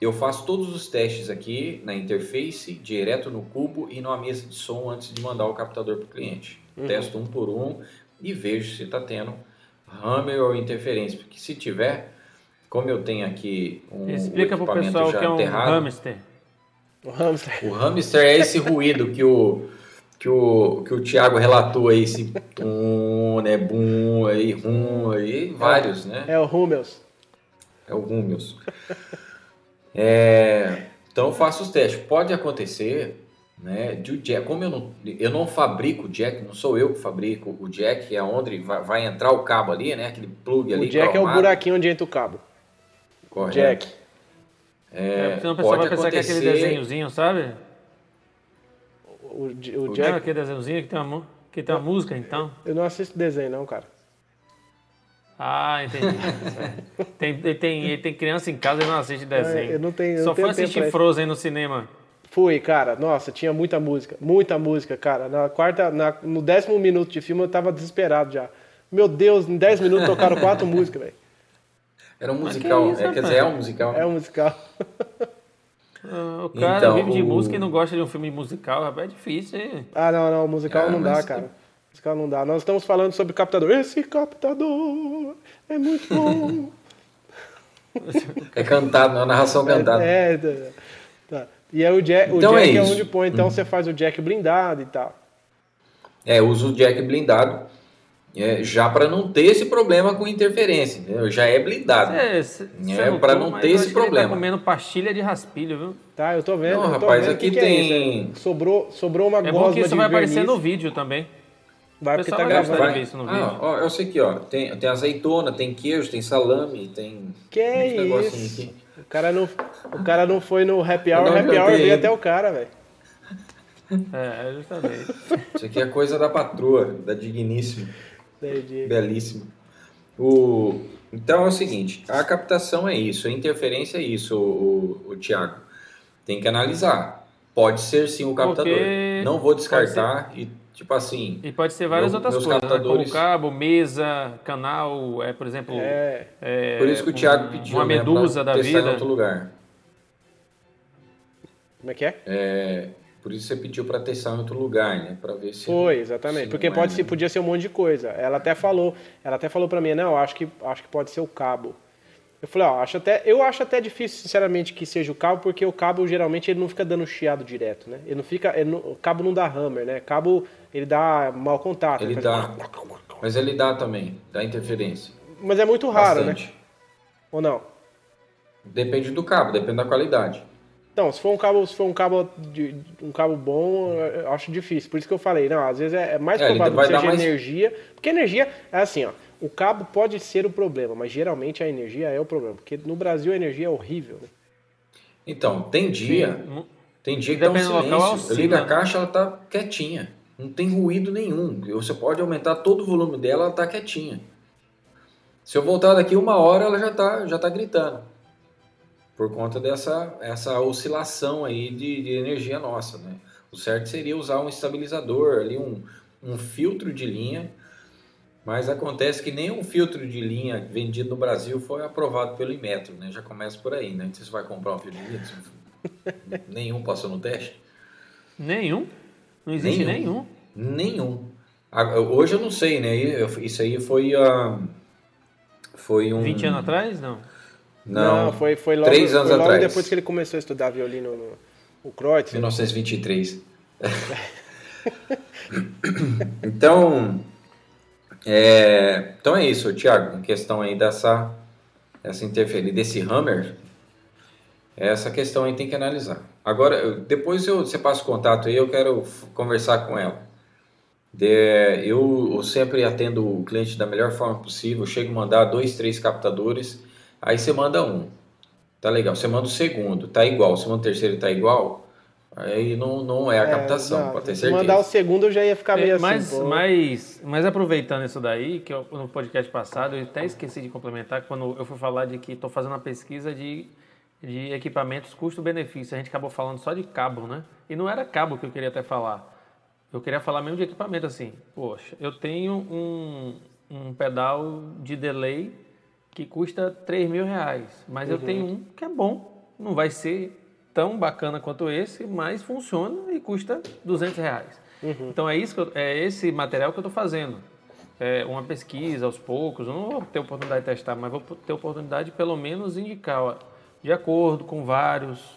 eu- faço todos os testes aqui na interface, direto no cubo e numa mesa de som antes de mandar o captador para o cliente. Uhum. Testo um por um e vejo se está tendo hammer ou interferência. Porque se tiver, como eu tenho aqui um Explica o pro equipamento pessoal o já que é um hamster. O hamster. o hamster é esse ruído que o que o que o Thiago relatou aí, esse tum, né, bum, aí rum, aí vários, né? É o Hummels. É o Rumius. É, então eu faço os testes. Pode acontecer, né? De o jack, como eu não, eu não fabrico o jack, não sou eu que fabrico o jack, é onde vai, vai entrar o cabo ali, né? Aquele plug ali. O jack é o buraquinho onde entra o cabo. correto. Jack. É, senão o pessoal vai pensar que é aquele acontecer- desenhozinho, sabe? O, o Não é Jack. aquele desenhozinho que tem uma, que tem uma música, então? Eu não assisto desenho, não, cara. Ah, entendi. tem, ele tem, ele tem criança em casa e não assiste desenho. É, eu não tenho- eu Só não foi assistir. Frozen no cinema. Fui, cara. Nossa, tinha muita música. Muita música, cara. Na quarta, na- no décimo minuto de filme eu tava desesperado já. Meu Deus, em 10 minutos tocaram quatro músicas, velho. Era um musical, que isso, é, quer rapaz? dizer, é um musical. É um musical. Ah, O cara Então, vive de o- música e não gosta de um filme musical, rapaz, é difícil, hein? Ah, não, não. Musical Ah, não dá, cara. Musical não dá. Nós estamos falando sobre captador. Esse captador é muito bom. É cantado, é uma narração cantada. É, é, tá. E aí o jack, Então o é jack é, isso. onde põe, então você faz o jack blindado e tal. É, eu uso o jack blindado é, já para não ter esse problema com interferência, entendeu? Já é blindado. É, cê- É, cê notou, pra não ter esse que ele problema. Tá comendo pastilha de raspilho, viu? Tá, eu tô vendo. Não, eu tô rapaz, vendo. aqui que que é tem- isso, né? sobrou, sobrou uma É bom gosma que isso de vai aparecer verniz. no vídeo também. Vai porque tá gravando. de Vai. ver isso no Ah, vídeo. ó, eu sei aqui, ó. Tem, tem azeitona, tem queijo, tem salame, tem. Que negocinhos isso? aqui. O cara, não, o cara não foi no happy hour, o não happy hour veio até o cara, velho. É, justamente. Isso aqui é coisa da patroa, da digníssima, Entendi. belíssima. O... Então é o seguinte, a captação é isso, a interferência é isso, o, o, o Tiago. Tem que analisar. Pode ser sim o captador. Porque Não vou descartar e tipo assim. E pode ser várias Meu- outras coisas, né? captadores- como cabo, mesa, canal, é, por exemplo, É, é, Por isso que o um- Thiago pediu uma né, medusa pra da testar em vida. outro lugar. como é que é? É, por isso você pediu para testar em outro lugar, né? Para ver se. Foi, exatamente. se Porque pode é, ser, né? podia ser um monte de coisa. Ela até falou, ela até falou pra mim, não, acho que, acho que pode ser o cabo. Eu falei, ó, acho até, eu acho até difícil, sinceramente, que seja o cabo, porque o cabo geralmente ele não fica dando chiado direto, né? Ele não fica, ele não- o cabo não dá hammer, né? Cabo ele dá mau contato. Ele faz- dá. Mas ele dá também, dá interferência. Mas é muito raro, né? Bastante. Ou não? Depende do cabo, depende da qualidade. Então, se for um cabo, se for um cabo de, um cabo bom, eu acho difícil. Por isso que eu falei, não, às vezes é, é mais É, provável que seja mais- energia, porque energia é assim, ó. O cabo pode ser o problema, mas geralmente a energia é o problema, porque no Brasil a energia é horrível, né? Então, tem dia, Sim, tem dia que tá um local, silêncio. Eu ligo a né? caixa, ela tá quietinha. Não tem ruído nenhum. Você pode aumentar todo o volume dela, ela está quietinha. Se eu voltar daqui uma hora, ela já está já tá gritando. Por conta dessa essa oscilação aí de, de energia nossa, né? O certo seria usar um estabilizador ali, um, um filtro de linha, mas acontece que nenhum filtro de linha vendido no Brasil foi aprovado pelo Inmetro, né? Já começa por aí, né? Você vai comprar um filtro de linha, nenhum passou no teste? Nenhum? Não existe nenhum? Nenhum. nenhum. Hoje eu não sei, né? Isso aí foi, uh, foi um... 20 anos atrás? Não. Não, não foi, foi logo, três anos foi logo atrás. depois que ele começou a estudar violino no, o Kreutz. 1923. então, é, então é isso, Tiago, em questão aí dessa, essa interferência, desse hammer, essa questão aí tem que analisar. Agora, depois eu, você passa o contato aí, eu quero conversar com ela. De, eu, eu, sempre atendo o cliente da melhor forma possível, chego a mandar dois, três captadores, aí você manda um. Tá legal, você manda o segundo, tá igual, você manda o terceiro tá igual, aí não, não é a é, captação, pode ter certeza. Se mandar o segundo eu já ia ficar meio é, mas, assim. Mas, mas aproveitando isso daí, que eu, no podcast passado eu até esqueci de complementar, quando eu fui falar de que estou fazendo uma pesquisa de, de equipamentos custo-benefício, a gente acabou falando só de cabo, né? E não era cabo que eu queria até falar. Eu queria falar mesmo de equipamento assim. Poxa, eu tenho um, um pedal de delay que custa 3 mil reais. Mas uhum. eu tenho um que é bom. Não vai ser tão bacana quanto esse, mas funciona e custa 200 reais. Uhum. Então é, isso eu, é esse material que eu estou fazendo. É uma pesquisa aos poucos. Eu não vou ter oportunidade de testar, mas vou ter oportunidade de pelo menos indicar, ó, de acordo com vários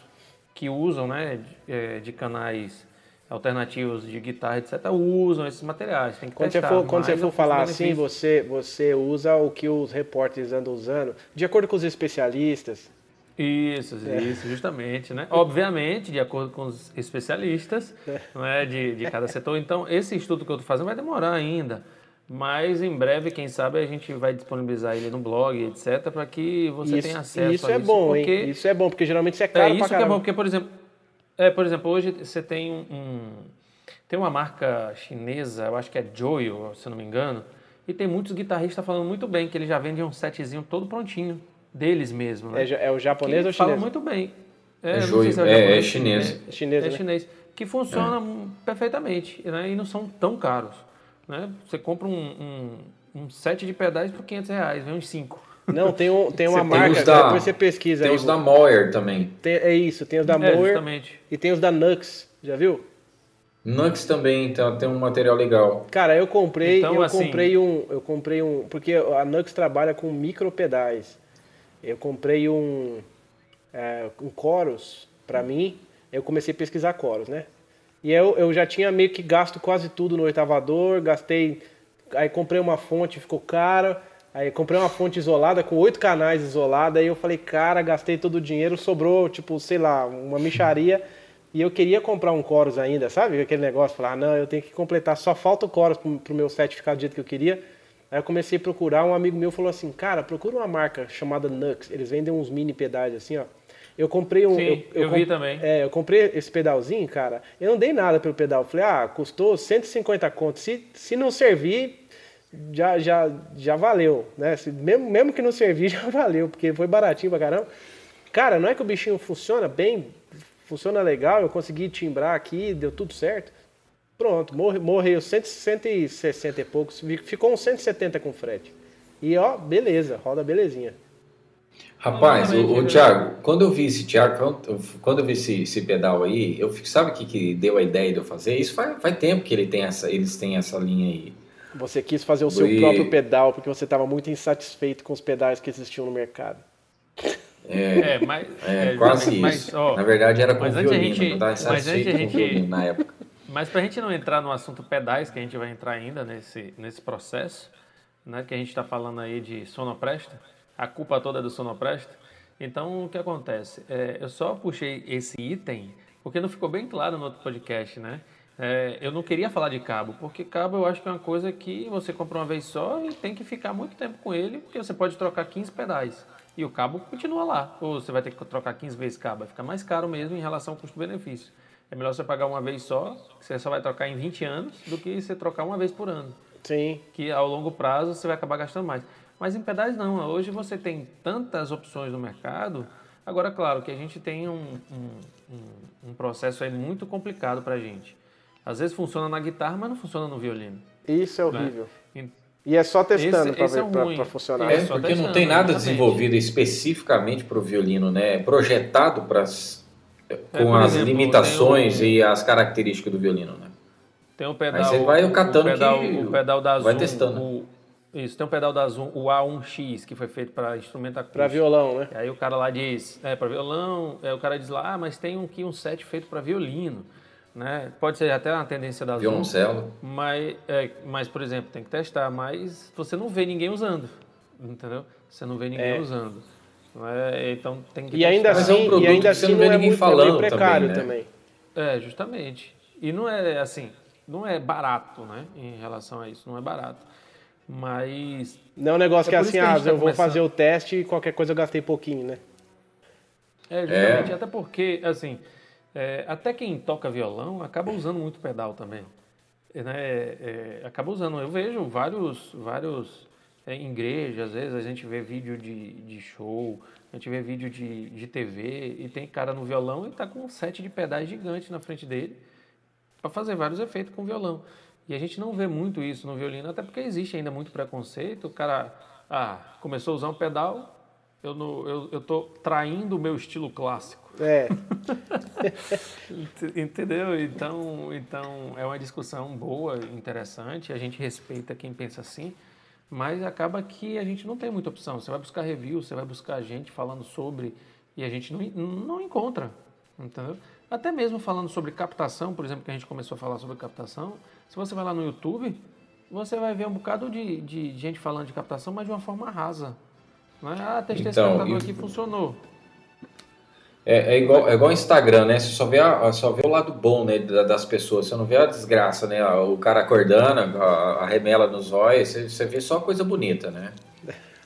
que usam né, de, é, de canais alternativos de guitarra, etc., usam esses materiais. Tem que quando testar, você for, quando você for falar assim, você, você usa o que os repórteres andam usando, de acordo com os especialistas. Isso, é. isso, justamente, né? Obviamente, de acordo com os especialistas é. não é, de, de cada setor. Então, esse estudo que eu estou fazendo vai demorar ainda. Mas em breve, quem sabe, a gente vai disponibilizar ele no blog, etc., para que você isso, tenha acesso isso a é isso. Bom, porque... hein? Isso é bom, porque geralmente isso é caro é, isso que é bom, porque, por exemplo, é, por exemplo, hoje você tem um, um, tem uma marca chinesa, eu acho que é Joyo, se não me engano, e tem muitos guitarristas falando muito bem que eles já vendem um setzinho todo prontinho deles mesmo. Né? É, é, o japonês ou chinês? Falam muito bem. É, é, Joyo, se é, é, é, chinês. É, chinês, é né? chinês. Que funciona é. perfeitamente né? e não são tão caros. Né? Você compra um, um, um set de pedais por 500 reais, vem uns 5. Não, tem, um, tem uma marca, tem da, depois você pesquisa Tem aí, os da Moyer também. Tem, é isso, tem os da é, Moyer e tem os da Nux, já viu? Nux também então, tem um material legal. Cara, eu comprei, então, eu assim, comprei um, eu comprei um, porque a Nux trabalha com micro pedais. Eu comprei um é, um Chorus para mim. Eu comecei a pesquisar Chorus, né? E eu, eu já tinha meio que gasto quase tudo no oitavador, gastei, aí comprei uma fonte, ficou cara. Aí comprei uma fonte isolada com oito canais isolada, aí eu falei, cara, gastei todo o dinheiro, sobrou, tipo, sei lá, uma micharia. E eu queria comprar um Chorus ainda, sabe? Aquele negócio, falar, ah, não, eu tenho que completar, só falta o Chorus pro, meu set ficar do jeito que eu queria. Aí eu comecei a procurar, um amigo meu falou assim, cara, procura uma marca chamada Nux, eles vendem uns mini pedais assim, ó. Eu comprei um. Sim, eu, eu, eu vi também. É, eu comprei esse pedalzinho, cara. Eu não dei nada pelo pedal. Falei, ah, custou 150 contos. Se, se não servir, já, já, já valeu, né? Mesmo, mesmo que não servir, já valeu, porque foi baratinho pra caramba. Cara, não é que o bichinho funciona bem, funciona legal, eu consegui timbrar aqui, deu tudo certo. Pronto, morre, morreu 160 e poucos, ficou uns 170 com frete. E ó, beleza, roda belezinha. Rapaz, o, o Thiago, quando eu vi esse Thiago, quando, quando eu vi esse, esse pedal aí, eu sabe o que, que deu a ideia de eu fazer? Isso faz, faz tempo que ele tem essa, eles têm essa linha aí. Você quis fazer o seu e... próprio pedal porque você estava muito insatisfeito com os pedais que existiam no mercado. É, é, mas, é, é quase mas, isso. Ó, na verdade era com mas violino, a gente, mas antes a gente, na época. Mas para a gente não entrar no assunto pedais, que a gente vai entrar ainda nesse, nesse processo, né, que a gente está falando aí de sonopresta, a culpa toda é do sonopresta. Então, o que acontece? É, eu só puxei esse item porque não ficou bem claro no outro podcast, né? É, eu não queria falar de cabo, porque cabo eu acho que é uma coisa que você compra uma vez só e tem que ficar muito tempo com ele, porque você pode trocar 15 pedais e o cabo continua lá. Ou você vai ter que trocar 15 vezes cabo, vai ficar mais caro mesmo em relação ao custo-benefício. É melhor você pagar uma vez só, que você só vai trocar em 20 anos, do que você trocar uma vez por ano. Sim. Que ao longo prazo você vai acabar gastando mais. Mas em pedais não. Hoje você tem tantas opções no mercado. Agora, claro que a gente tem um, um, um, um processo aí muito complicado para a gente. Às vezes funciona na guitarra, mas não funciona no violino. Isso é horrível. Né? E é só testando para é ver ruim. para funcionar. É, É, só porque não tem nada exatamente. desenvolvido especificamente para o violino, né? É projetado para com É, por as exemplo, limitações um- e as características do violino, né? Tem o pedal. Aí você vai catando o pedal, que o pedal da vai Zoom, testando. o- isso, tem um pedal da Zoom, o A1X, que foi feito para instrumento acústico. Para violão, né? E aí o cara lá diz, é, para violão, aí o cara diz lá, ah, mas tem um aqui um set feito para violino, né? Pode ser até uma tendência da Zoom, Violoncelo. mas, é, mas, por exemplo, tem que testar, mas você não vê ninguém usando, entendeu? Você não vê ninguém É. usando. é? Então tem que E ainda Mas é um assim, produto e ainda que você assim não não, vê é ninguém muito é falando precário também, também. né? É, justamente. E não é assim, não é barato, né? Em relação a isso, não é barato. Mas Não é um negócio É que é assim, que a ah, tá eu vou começando. fazer o teste e qualquer coisa eu gastei pouquinho, né? É, justamente, até porque, assim, é, até quem toca violão acaba usando muito pedal também. É, Né? É, acaba usando. Eu vejo vários, vários é, às vezes a gente vê vídeo de, de show, a gente vê vídeo de, de TV e tem cara no violão e tá com um set de pedais gigante na frente dele para fazer vários efeitos com violão. E a gente não vê muito isso no violino, até porque existe ainda muito preconceito. O cara, ah, começou a usar um pedal, eu, eu, eu tô traindo o meu estilo clássico. É, Ent- Entendeu? Então, então é uma discussão boa, interessante. A gente respeita quem pensa assim, mas acaba que a gente não tem muita opção. Você vai buscar review, você vai buscar gente falando sobre e a gente não, não encontra, entendeu? Até mesmo falando sobre captação, por exemplo, que a gente começou a falar sobre captação. Se você vai lá no YouTube, você vai ver um bocado de, de gente falando de captação, mas de uma forma rasa. Não é? Ah, testei esse Então, captador e- aqui, funcionou. É, é igual, é igual Instagram, né? Você só vê, a- só vê o lado bom né, da- das pessoas, você não vê a desgraça, né? O cara acordando, a, a remela nos olhos, você, você vê só coisa bonita, né?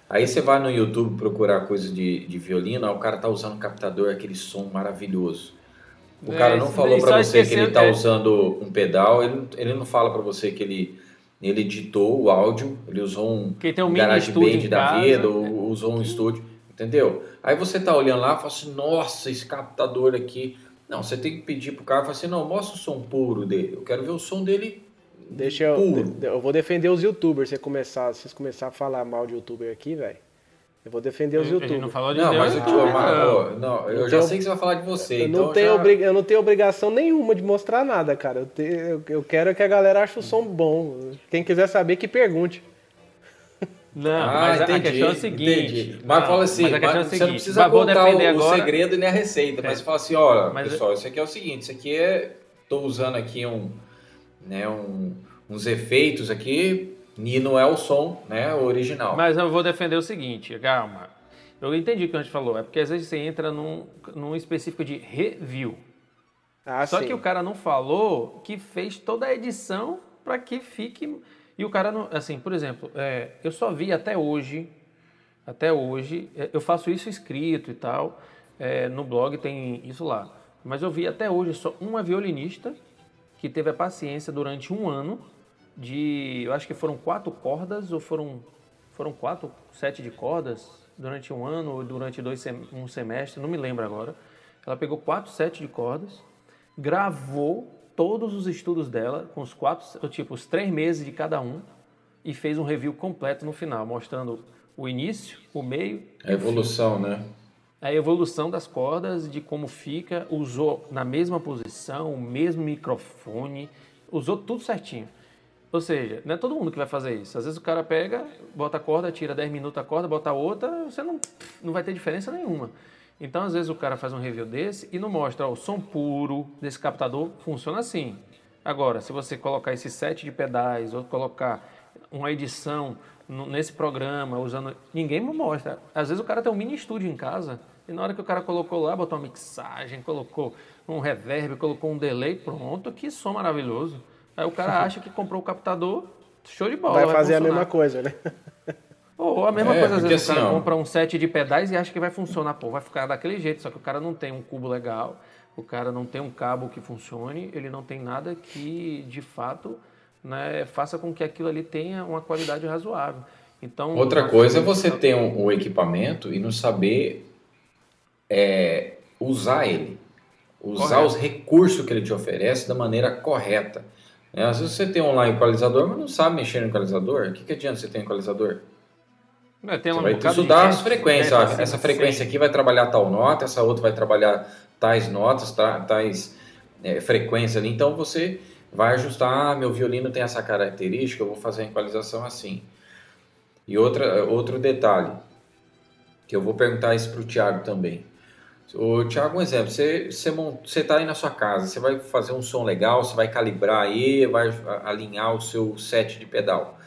Aí você vai no YouTube procurar coisa de, de violino, o cara tá usando um captador, aquele som maravilhoso. O É, cara não falou só você que ele tá é. usando um pedal, ele, ele não fala pra você que ele, ele editou o áudio, ele usou um Que tem um mini GarageBand da vida, é. ou usou um estúdio, entendeu? Aí você tá olhando lá e fala assim, nossa, esse captador aqui. Não, você tem que pedir pro cara, fala assim, não, mostra o som puro dele, eu quero ver o som dele deixa eu. Puro. de- Eu vou defender os youtubers. Você começar, se vocês começarem a falar mal de youtuber aqui, velho. Eu vou defender os gente não youtubers. falou de Não, Deus, mas o não, tio, não. mas, ó, não, eu Eu já tenho- sei que você vai falar de você, Eu então não, tenho já... obri- eu não tenho obrigação nenhuma de mostrar nada, cara. Eu, te- eu- eu quero que a galera ache o som bom. Quem quiser saber, que pergunte. Não, Ah, mas a- entendi, a questão é a seguinte. entendi. Mas Não, fala assim, mas a questão é a mas você seguinte, não precisa mas contar o, o agora- segredo nem a receita, mas É. fala assim, olha, Mas- pessoal, isso aqui é o seguinte, isso aqui é, tô usando aqui um, né, um- uns efeitos aqui e não é o som, né, o original. Mas eu vou defender o seguinte, calma. Eu entendi o que a gente falou. É porque às vezes você entra num, num específico de review. Ah, Só sim. que o cara não falou que fez toda a edição para que fique. E o cara não. Assim, por exemplo, é, eu só vi até hoje. Até hoje. é, Eu faço isso escrito e tal. é, no blog tem isso lá. Mas eu vi até hoje só uma violinista que teve a paciência durante um ano de. Eu acho que foram quatro cordas ou foram. Foram quatro sete de cordas durante um ano ou durante dois um semestre, não me lembro agora. Ela pegou quatro sets de cordas, gravou todos os estudos dela com os quatro, tipo, os três meses de cada um e fez um review completo no final, mostrando o início, o meio A evolução, né? a evolução das cordas, de como fica, usou na mesma posição, o mesmo microfone, usou tudo certinho. Ou seja, não é todo mundo que vai fazer isso. Às vezes o cara pega, bota a corda, tira 10 minutos a corda, bota a outra, você não, não vai ter diferença nenhuma. Então, às vezes o cara faz um review desse e não mostra ó, o som puro desse captador, funciona assim. Agora, se você colocar esse set de pedais ou colocar uma edição nesse programa, usando. Ninguém me mostra. Às vezes o cara tem um mini estúdio em casa e na hora que o cara colocou lá, botou uma mixagem, colocou um reverb, colocou um delay, pronto, que som maravilhoso. Aí o cara acha que comprou o captador, show de bola. Vai fazer a mesma coisa, né? Ou a mesma É, coisa, às vezes o cara assim, ó. compra um set de pedais e acha que vai funcionar, pô, vai ficar daquele jeito, só que o cara não tem um cubo legal, O cara não tem um cabo que funcione, ele não tem nada que, de fato, né, faça com que aquilo ali tenha uma qualidade razoável. Então, Outra coisa é você ter um, um equipamento e não saber é, usar ele. Usar Correto. os recursos que ele te oferece da maneira correta. né? Às vezes você tem um lá equalizador, mas não sabe mexer no equalizador. O que, que adianta você ter um equalizador? Né, tem Você um vai estudar as frequências. né, ó, assim, essa frequência sim. aqui vai trabalhar tal nota, essa outra vai trabalhar tais notas, ta- tais é, frequências ali. Então você vai ajustar, ah, meu violino tem essa característica, eu vou fazer a equalização assim. E outra, outro detalhe, que eu vou perguntar isso para o Thiago também. O Thiago, um exemplo, você você mon- você está aí na sua casa, você vai fazer um som legal, você vai calibrar aí, vai alinhar o seu set de pedal.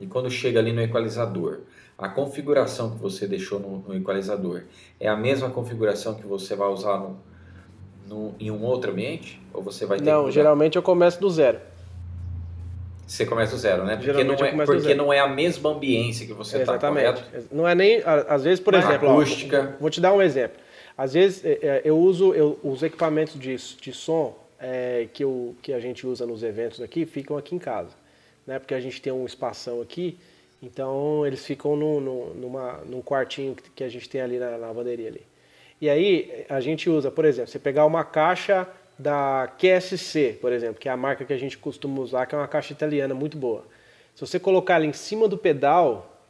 E quando chega ali no equalizador, a configuração que você deixou no, no equalizador é a mesma configuração que você vai usar no, no- em um outro ambiente? Ou você vai ter Não, geralmente eu começo do zero. Você começa do zero, né? Porque, não Geralmente é, porque não é a mesma ambiência que você está, Exatamente. correto? Não é nem, às vezes, por Mas exemplo, ó, acústica. vou te dar um exemplo. Às vezes é, é, eu uso eu, os equipamentos de, de som é, que, eu, que a gente usa nos eventos aqui ficam aqui em casa, né? Porque a gente tem um espação aqui, então eles ficam no, no, numa, num quartinho que, que a gente tem ali na lavanderia ali. E aí a gente usa, por exemplo, você pegar uma caixa da QSC, por exemplo, que é a marca que a gente costuma usar, que é uma caixa italiana muito boa. Se você colocar ela em cima do pedal,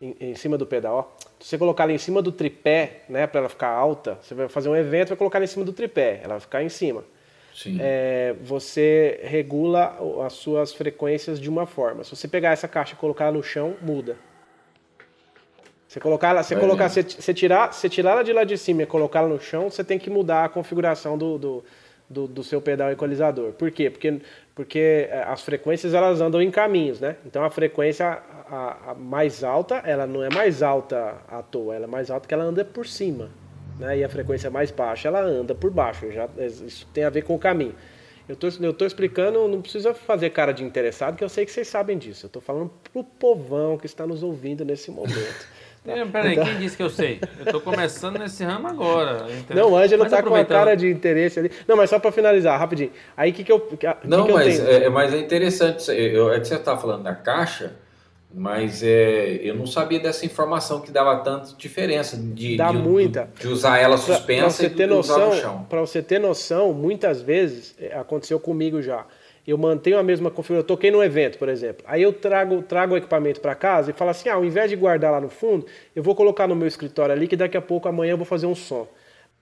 em, em cima do pedal, ó, se você colocar ela em cima do tripé, né, para ela ficar alta, você vai fazer um evento, vai colocar ela em cima do tripé, ela vai ficar em cima. É, você regula as suas frequências de uma forma. Se você pegar essa caixa e colocar ela no chão, muda. Você colocar ela, você Vai colocar, você, você tirar, você tirar ela de lá de cima e colocar ela no chão, você tem que mudar a configuração do, do, do, do seu pedal equalizador. Por quê? Porque, porque é, as frequências elas andam em caminhos, né? Então a frequência a, a mais alta, ela não é mais alta à toa, ela é mais alta que ela anda por cima, né? E a frequência mais baixa, ela anda por baixo. Já, isso tem a ver com o caminho. Eu tô, eu tô explicando, não precisa fazer cara de interessado, que eu sei que vocês sabem disso. Eu tô falando pro povão que está nos ouvindo nesse momento. É, Peraí, Então- quem disse que eu sei? Eu tô começando nesse ramo agora. Não, o Ângelo Mas tá com uma cara de interesse ali. Não, mas só para finalizar, rapidinho. Aí o que, que eu. Que, que Não, que eu mas tenho? é, mas é interessante. Eu, é que você está falando da caixa, mas é, eu não sabia dessa informação que dava tanta diferença de, Dá de, muita. de usar ela Pra- pra suspensa você e ter de usar no noção, chão. para você ter noção, muitas vezes é, aconteceu comigo já. Eu mantenho a mesma configuração. Eu toquei num evento, por exemplo. Aí eu trago, trago o equipamento para casa e falo assim: ah, ao invés de guardar lá no fundo, eu vou colocar no meu escritório ali que daqui a pouco amanhã eu vou fazer um som.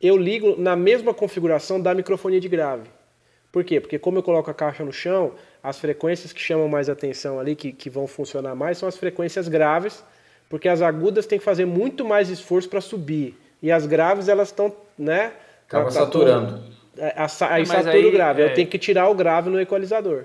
Eu ligo na mesma configuração da microfonia de grave. Por quê? Porque como eu coloco a caixa no chão, as frequências que chamam mais atenção ali, que, que vão funcionar mais, são as frequências graves, porque as agudas têm que fazer muito mais esforço para subir. E as graves, elas estão, né? Acaba tá- tá saturando. é, a sa- Aí satura o grave. é- Eu tenho que tirar o grave no equalizador.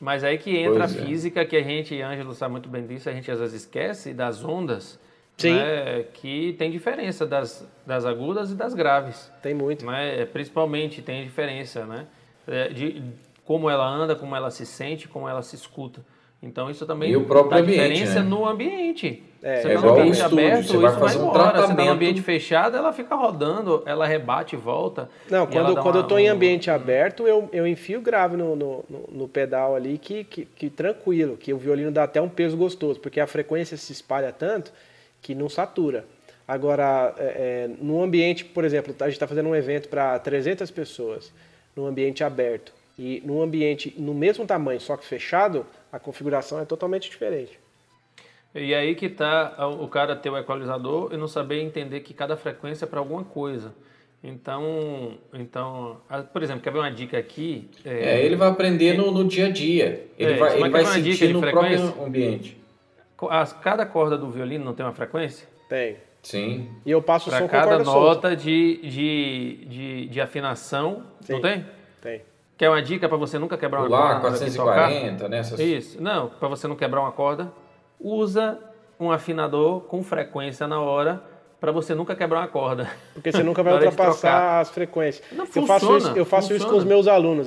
Mas aí que entra Pois a é. física, que a gente, Ângelo sabe muito bem disso, a gente às vezes esquece das ondas, Sim. né, que tem diferença das, das agudas e das graves. Tem muito. Né? Principalmente tem diferença, né? É, De como ela anda, como ela se sente, como ela se escuta. Então isso também E o próprio dá ambiente, diferença né? no ambiente. É, você é tá no ambiente estúdio, aberto, você vai isso fazer vai um embora. Você tá no tratamento. ambiente fechado, ela fica rodando, ela rebate e volta. Não, e quando, quando uma- eu estou em um- ambiente aberto, eu, eu enfio grave no, no, no- no pedal ali que, que, que tranquilo, que o violino dá até um peso gostoso, porque a frequência se espalha tanto que não satura. Agora, é, é, num ambiente, por exemplo, a gente está fazendo um evento para 300 pessoas, num ambiente aberto, e num ambiente no mesmo tamanho, só que fechado, a configuração é totalmente diferente. E aí que tá o cara ter o equalizador e não saber entender que cada frequência é para alguma coisa. Então, então, por exemplo, quer ver uma dica aqui? É, ele vai aprender no, no dia a dia. Ele É, vai, ele vai sentir no frequência? próprio ambiente. as- cada corda do violino não tem uma frequência? Tem. Sim. E eu passo o Para som com cada corda solta. nota de, de, de, de afinação, não Sim. tem? Tem. Quer uma dica para você nunca quebrar uma lá, corda? tocar? 440, né? Essas... Isso. Não, para você não quebrar uma corda, usa um afinador com frequência na hora para você nunca quebrar uma corda. Porque você nunca vai ultrapassar as frequências. Não, eu faço, funciona, isso, eu faço isso com funciona. os meus alunos.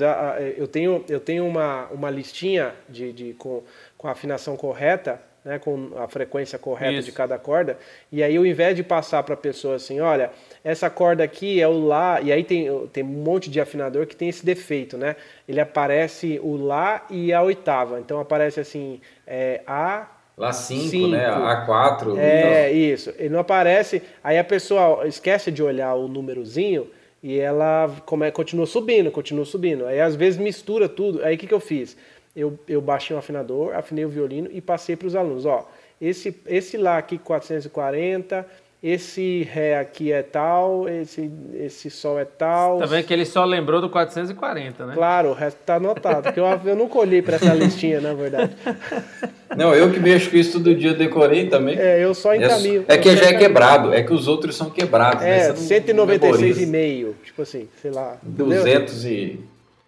Eu tenho, eu tenho uma, uma listinha de, de- com, com a afinação correta né, com a frequência correta Isso. de cada corda. E aí, ao invés de passar para a pessoa assim, olha, essa corda aqui é o Lá, e aí tem, tem um monte de afinador que tem esse defeito, né? Ele aparece o Lá e a oitava. Então aparece assim, é, A. Lá 5, né? A4. É, então. isso. Ele não aparece. Aí a pessoa esquece de olhar o númerozinho e ela come, continua subindo, continua subindo. Aí às vezes mistura tudo. Aí o que, que eu fiz? Eu, eu baixei um afinador, afinei o violino e passei para os alunos. Ó, esse, esse Lá aqui 440, esse Ré aqui é tal, esse, esse Sol é tal. Tá vendo que ele só lembrou do 440, né? Claro, o resto tá anotado, porque eu, eu não colhei para essa listinha, na verdade. Não, eu que mexo com isso todo dia, eu decorei também. É, eu só encaminho. É, é que já é quebrado, é que os outros são quebrados. É, né? 196,5, tipo assim, sei lá. 200 e...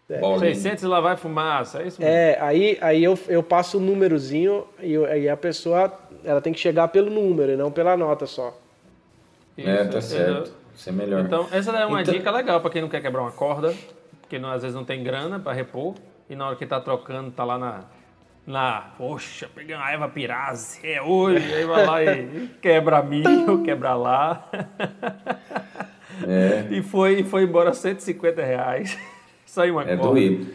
É. 600 e lá vai fumaça, é isso mesmo? É, aí, aí eu, eu passo o um númerozinho e aí a pessoa ela tem que chegar pelo número e não pela nota só. Isso, é, tá certo. Isso é melhor. Então, essa é uma então... dica legal para quem não quer quebrar uma corda, porque não, às vezes não tem grana para repor e na hora que tá trocando, tá lá na. Na, poxa, peguei uma Eva Pirazzi, é hoje, aí vai lá e quebra milho, quebra lá. É. E foi, foi embora 150 reais. Sai uma É doído.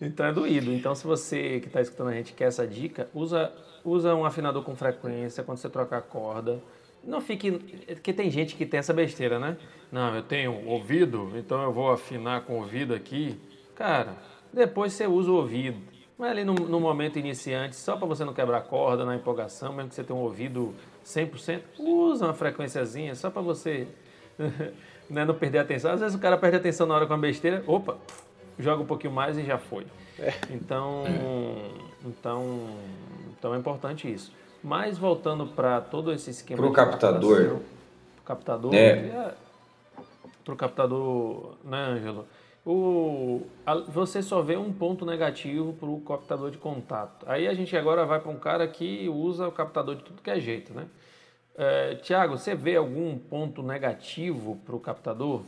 Então é doído. Então se você que está escutando a gente quer essa dica, usa, usa um afinador com frequência quando você troca a corda. Não fique. Porque tem gente que tem essa besteira, né? Não, eu tenho ouvido, então eu vou afinar com o ouvido aqui. Cara, depois você usa o ouvido. Mas ali no, no momento iniciante, só para você não quebrar corda na empolgação, mesmo que você tenha um ouvido 100%, usa uma frequenciazinha só para você né, não perder a atenção. Às vezes o cara perde a atenção na hora com a besteira, opa, joga um pouquinho mais e já foi. É. Então, então, então é importante isso. Mas voltando para todo esse esquema para o captador, captador, é. para o captador, né, Ângelo? O, a, você só vê um ponto negativo para o captador de contato. Aí a gente agora vai para um cara que usa o captador de tudo que é jeito, né? É, Tiago, você vê algum ponto negativo para o captador?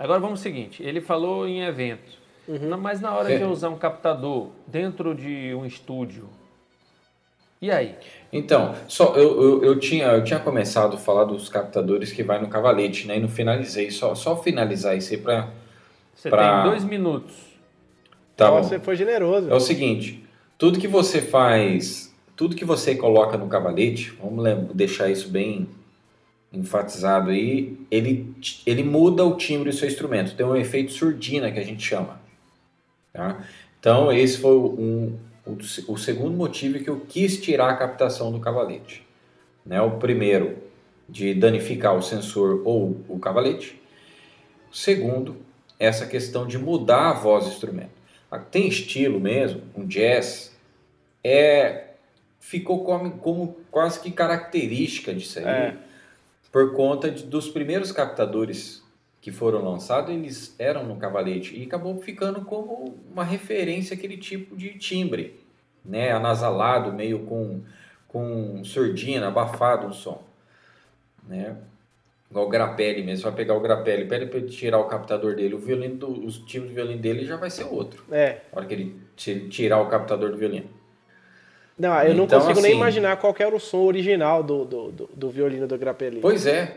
Agora vamos ao seguinte: ele falou em evento, uhum. mas na hora é. de usar um captador dentro de um estúdio, e aí? Então, só eu, eu, eu, tinha, eu tinha começado a falar dos captadores que vai no cavalete, né? E não finalizei. Só, só finalizar isso aí para. Você pra... tem dois minutos. Tá Nossa, você foi generoso. É o seguinte: tudo que você faz, tudo que você coloca no cavalete, vamos deixar isso bem enfatizado aí, ele, ele muda o timbre do seu instrumento. Tem um efeito surdina que a gente chama. Tá? Então, esse foi um, o, o segundo motivo que eu quis tirar a captação do cavalete. Né? O primeiro, de danificar o sensor ou o cavalete. O segundo, essa questão de mudar a voz do instrumento. Tem estilo mesmo, um jazz, é ficou como, como quase que característica disso aí. É por conta de, dos primeiros captadores que foram lançados, eles eram no cavalete e acabou ficando como uma referência aquele tipo de timbre, né, anasalado, meio com com surdina, abafado o som, né? Igual o Grappelli mesmo, vai pegar o Grappelli, pede para ele tirar o captador dele, o violino do, o timbre do violino dele já vai ser outro. É. Na hora que ele tirar o captador do violino. Não, eu não então, consigo assim, nem imaginar qual era o som original do, do, do, do violino do Grappelli. Pois é.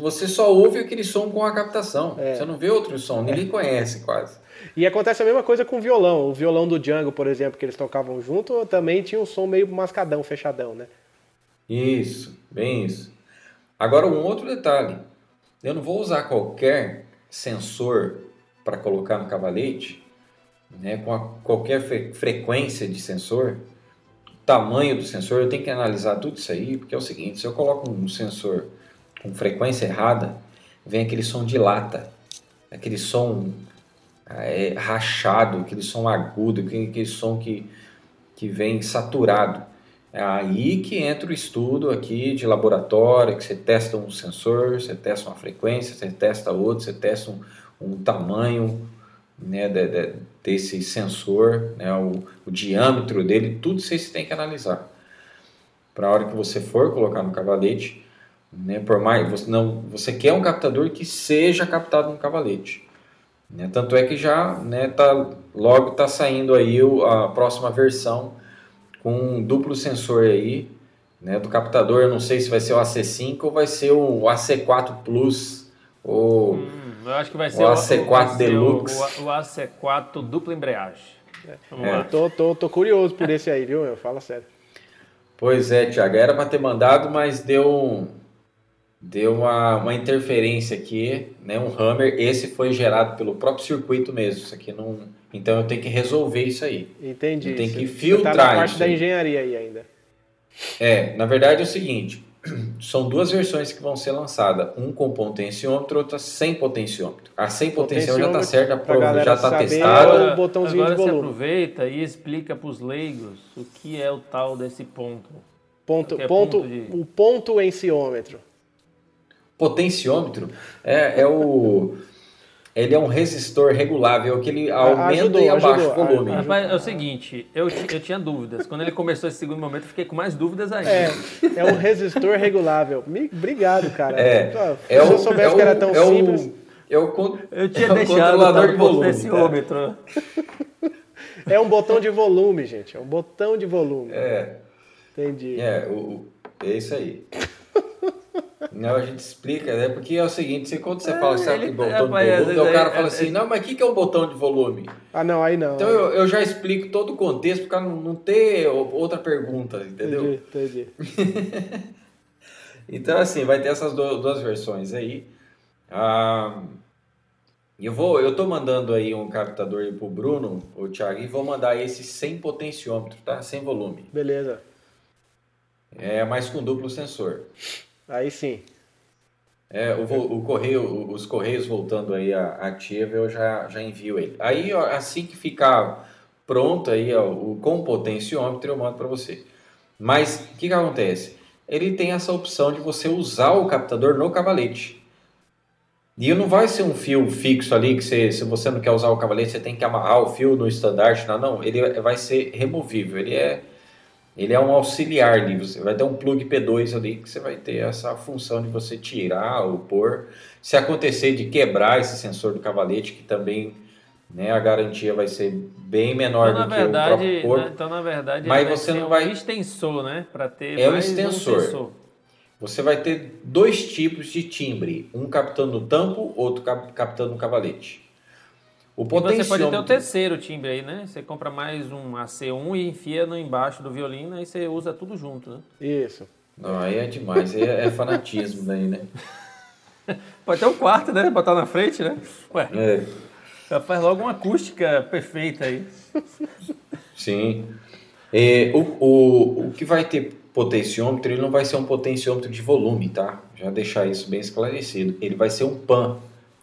Você só ouve aquele som com a captação. É. Você não vê outro som, ninguém conhece quase. E acontece a mesma coisa com o violão. O violão do Django, por exemplo, que eles tocavam junto, também tinha um som meio mascadão, fechadão, né? Isso, bem isso. Agora, um outro detalhe. Eu não vou usar qualquer sensor para colocar no cavalete, né, com a, qualquer fre frequência de sensor, tamanho do sensor, eu tenho que analisar tudo isso aí, porque é o seguinte, se eu coloco um sensor com frequência errada, vem aquele som de lata, aquele som é, rachado, aquele som agudo, aquele som que, que vem saturado. É aí que entra o estudo aqui de laboratório, que você testa um sensor, você testa uma frequência, você testa outro, você testa um, um tamanho, né, de, de, desse sensor, né, o, o, diâmetro dele, tudo vocês têm que analisar. Para a hora que você for colocar no cavalete, né, por mais você não, você quer um captador que seja captado no cavalete. Né, tanto é que já né, tá, logo está saindo aí a próxima versão com um duplo sensor aí, né, do captador. Eu não sei se vai ser o AC5 ou vai ser o AC4 Plus ou Hum, eu acho que vai ser o o, AC4 vai ser Deluxe. O, o, o AC4 dupla embreagem. Vamos É. lá. Eu tô, tô, tô curioso por esse aí, viu? Eu falo sério. Pois é, Thiago, era para ter mandado, mas deu um, deu uma, uma interferência aqui, né? Um hammer. Esse foi gerado pelo próprio circuito mesmo. Isso aqui não. Então eu tenho que resolver isso aí. Entendi. Tem que filtrar tá na parte isso da engenharia aí ainda. É, na verdade é o seguinte: são duas versões que vão ser lançadas, um com potenciômetro, outra sem potenciômetro. A sem potenciômetro já está certa, prova já está testada. Agora- o botãozinho agora de você aproveita e explica para os leigos o que é o tal desse ponto. Ponto, é ponto, ponto de- O ponto enciômetro. Potenciômetro é, é o. Ele é um resistor regulável que ele aumenta ajudou, e abaixa ajudou. o volume. Ah, Rapaz, é o seguinte, eu, eu tinha dúvidas. Quando ele começou esse segundo momento, eu fiquei com mais dúvidas ainda. É, é um resistor regulável. Me- Obrigado, cara. É, Pô, é Se o, eu soubesse é o- que era tão é o- simples. é o con- Eu tinha é o deixado controlador o de volume. potenciômetro. É um botão de volume, gente. É um botão de volume. É, Entendi. é, o, o- é isso aí. Não, a gente explica, né? Porque é o seguinte, você, quando você fala sabe ele- que botão rapaz, de volume, o cara é- fala é- assim, não, mas o que, que é um botão de volume? Ah, não, aí não. Então eu, eu já explico todo o contexto para não, não ter o- outra pergunta, entendeu? Entendi, entendi. Então, assim, vai ter essas du- duas versões aí. Ah, eu vou, eu tô mandando aí um captador aí pro Bruno, o Thiago, e vou mandar esse sem potenciômetro, tá? Sem volume. Beleza. É, mas com duplo sensor. Aí sim. É, o, o correio, os correios voltando aí a ativa, eu já, já envio ele. Aí, assim que ficar pronto aí, ó, o com potenciômetro, eu mando para você. Mas o que, que acontece? Ele tem essa opção de você usar o captador no cavalete. E não vai ser um fio fixo ali que você, se você não quer usar o cavalete, você tem que amarrar o fio no estandarte, não, não. Ele vai ser removível. Ele é ele é um auxiliar ali, você vai ter um plug P2 ali que você vai ter essa função de você tirar ou pôr. Se acontecer de quebrar esse sensor do cavalete, que também né, a garantia vai ser bem menor Então, na do que o verdade, próprio corpo. né, então, na verdade, Mas você não um vai- extensor, né? Para ter É um extensor. um sensor. Você vai ter dois tipos de timbre, um captando no tampo, outro cap- captando no cavalete. O você pode ter o terceiro timbre aí, né? Você compra mais um AC1 e enfia no embaixo do violino, aí você usa tudo junto, né? Isso. não, aí é demais, aí é, é fanatismo daí, né? Pode ter um quarto, né? Botar na frente, né? Ué, É, já faz logo uma acústica perfeita aí. sim. É, o, o, o que vai ter potenciômetro, ele não vai ser um potenciômetro de volume, tá? Já deixar isso bem esclarecido. Ele vai ser um PAN.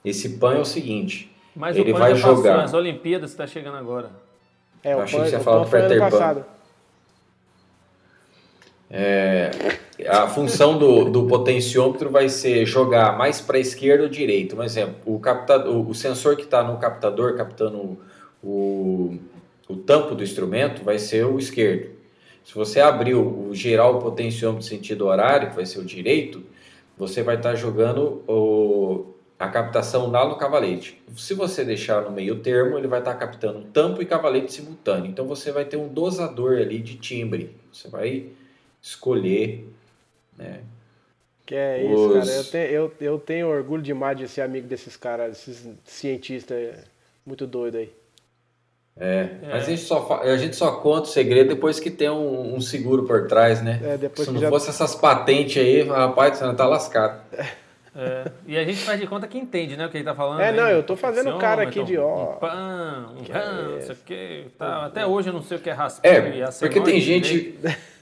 Esse PAN é o seguinte, Mas Ele o PAN vai já passou, jogar. as Olimpíadas está chegando agora. É, Eu o achei PAN, que você ia falar do Peter Pan. passado. A função do, do potenciômetro vai ser jogar mais para a esquerda ou direita. Um exemplo, o, captador, o sensor que está no captador captando o, o tampo do instrumento vai ser o esquerdo. Se você abrir o, o girar o potenciômetro sentido horário, que vai ser o direito, você vai estar jogando o, a captação lá no cavalete. Se você deixar no meio termo, ele vai estar captando tampo e cavalete simultâneo. Então você vai ter um dosador ali de timbre. Você vai escolher, né? Que é isso, Os- cara. Eu, te- eu, eu tenho orgulho demais de ser amigo desses caras, desses cientistas muito doidos aí. É, Mas a gente, só, a gente só conta o segredo depois que tem um, um seguro por trás, né? É, depois Se que não já- fosse essas patentes aí, rapaz, você não tá lascado. É, e a gente faz de conta que entende, né? O que ele tá falando. É, né? não, eu tô fazendo cara aqui de, ó. Um pan, um ran, é não sei o que. Tá. Até hoje eu não sei o que é raspinho É, e porque tem gente.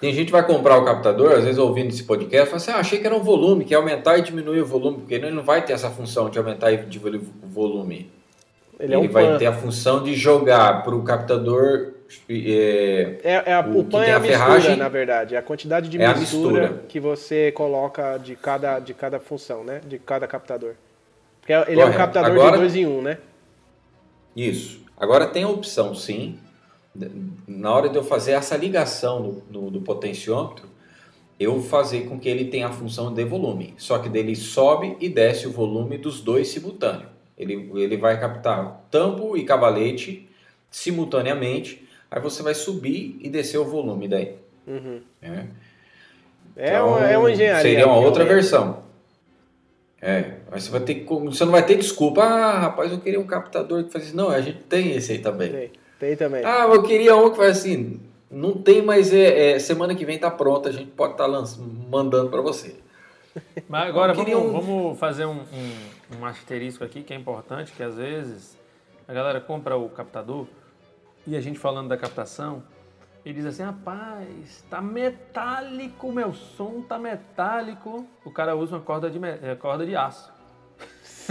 Tem gente que vai comprar o captador, às vezes ouvindo esse podcast, fala assim: ah, achei que era um volume, que é aumentar e diminuir o volume, porque ele não vai ter essa função de aumentar e diminuir o volume. Ele Ele, é um vai pan. ter a função de jogar para o captador. É, É, é a, o o, pan é a, a mistura, ferragem- na verdade. É a quantidade de É mistura, mistura. que você coloca de cada, de cada função, né? De cada captador. Porque ele é um Correto. captador Agora- de dois em um, né? Isso. Agora tem a opção, sim, na hora de eu fazer essa ligação no, no- do potenciômetro, eu fazer com que ele tenha a função de volume. Só que dele sobe e desce o volume dos dois simultâneo. Ele, ele vai captar tampo e cavalete simultaneamente Aí você vai subir e descer o volume daí. Uhum. É, É, Então, uma, é uma engenharia. Seria uma outra realmente. versão. É, mas você vai ter que, você não vai ter desculpa. Ah, rapaz, eu queria um captador que fazia isso. Não, a gente tem esse aí também. Tem, tem também. Ah, eu queria um que faz assim. Não tem, mas é, é, semana que vem tá pronta, a gente pode estar mandando para você. Mas agora vamos, um- vamos fazer um, um, um asterisco aqui que é importante, que às vezes a galera compra o captador e a gente falando da captação, e diz assim, rapaz, tá metálico, meu som tá metálico. O cara usa uma corda de, me- eh, corda de aço.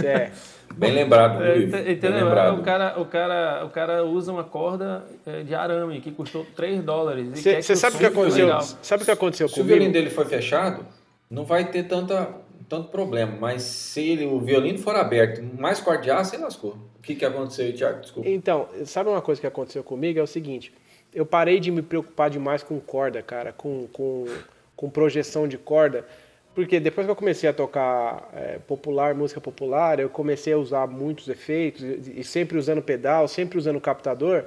É. Bem lembrado, É, viu, ente- Ivo? Bem entendeu? lembrado. O cara, o, cara, o cara usa uma corda eh, de arame que custou 3 dólares. Você sabe o que aconteceu? legal. Sabe o que aconteceu Se o violino comigo? dele for fechado, não vai ter tanta, tanto problema. Mas se ele- o violino for aberto, mais aço, ele lascou. O que, que aconteceu aí, Thiago? Desculpa. Então, sabe uma coisa que aconteceu comigo? É o seguinte, eu parei de me preocupar demais com corda, cara, com, com, com projeção de corda, porque depois que eu comecei a tocar é, popular, música popular, eu comecei a usar muitos efeitos, e sempre usando pedal, sempre usando captador,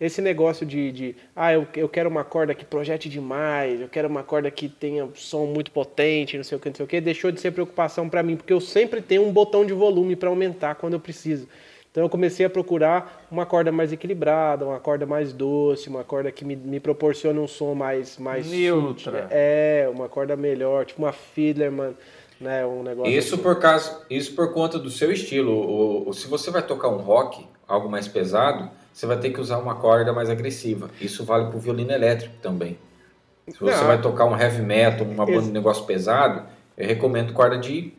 esse negócio de, de ah, eu, eu quero uma corda que projete demais, eu quero uma corda que tenha som muito potente, não sei o que, não sei o que, deixou de ser preocupação para mim, porque eu sempre tenho um botão de volume para aumentar quando eu preciso. Então eu comecei a procurar uma corda mais equilibrada, uma corda mais doce, uma corda que me, me proporcione um som mais mais Neutra. É, uma corda melhor, tipo uma Fiedlerman, né, um negócio Isso assim. por, causa, isso por conta do seu estilo. O, o- se você vai tocar um rock, algo mais pesado, você vai ter que usar uma corda mais agressiva. Isso vale para o violino elétrico também. Se você Não. vai tocar um heavy metal, uma banda de negócio pesado, eu recomendo corda de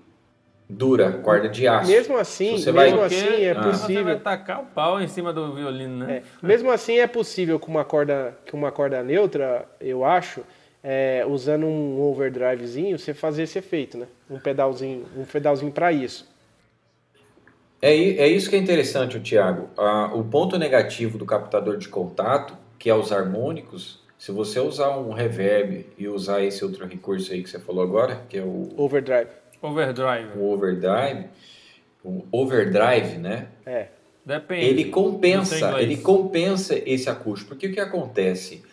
dura, corda de aço. Mesmo assim, vai- mesmo Porque assim é Ah. Você vai possível. tacar o pau em cima do violino, né? É, mesmo assim é possível com uma corda, com uma corda neutra, eu acho, é, usando um overdrivezinho, você fazer esse efeito, né? Um pedalzinho, um pedalzinho para isso. É, é isso que é interessante, o Thiago. Ah, o ponto negativo do captador de contato, que é os harmônicos, se você usar um reverb e usar esse outro recurso aí que você falou agora, que é o, Overdrive. Overdrive. o overdrive, o overdrive, né? É. Depende. Ele compensa, ele compensa esse acústico. Porque o que acontece?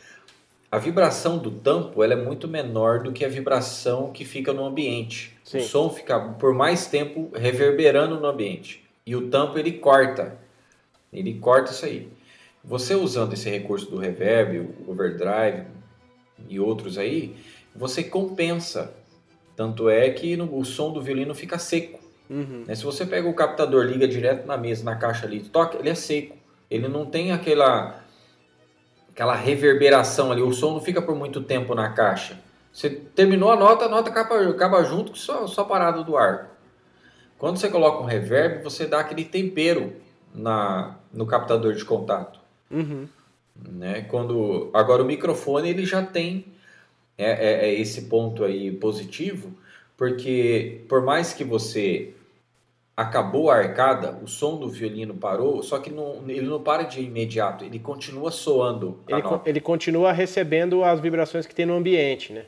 A vibração do tampo ela é muito menor do que a vibração que fica no ambiente. Sim. O som fica por mais tempo reverberando no ambiente. E o tampo ele corta. Ele corta isso aí. Você usando esse recurso do reverb, o overdrive e outros aí, você compensa. Tanto é que no- o som do violino fica seco. Uhum. Né? Se você pega o captador, liga direto na mesa, na caixa ali, toca, ele é seco. Ele não tem aquela aquela reverberação ali, o som não fica por muito tempo na caixa. Você terminou a nota, a nota acaba, acaba junto com só, só parada do ar. Quando você coloca um reverb, você dá aquele tempero na, no captador de contato. Uhum. Né? Quando, agora o microfone ele já tem é, é- é esse ponto aí positivo, porque por mais que você acabou a arcada, o som do violino parou, só que não- ele não para de imediato, ele continua soando Ele, ele continua recebendo as vibrações que tem no ambiente, né?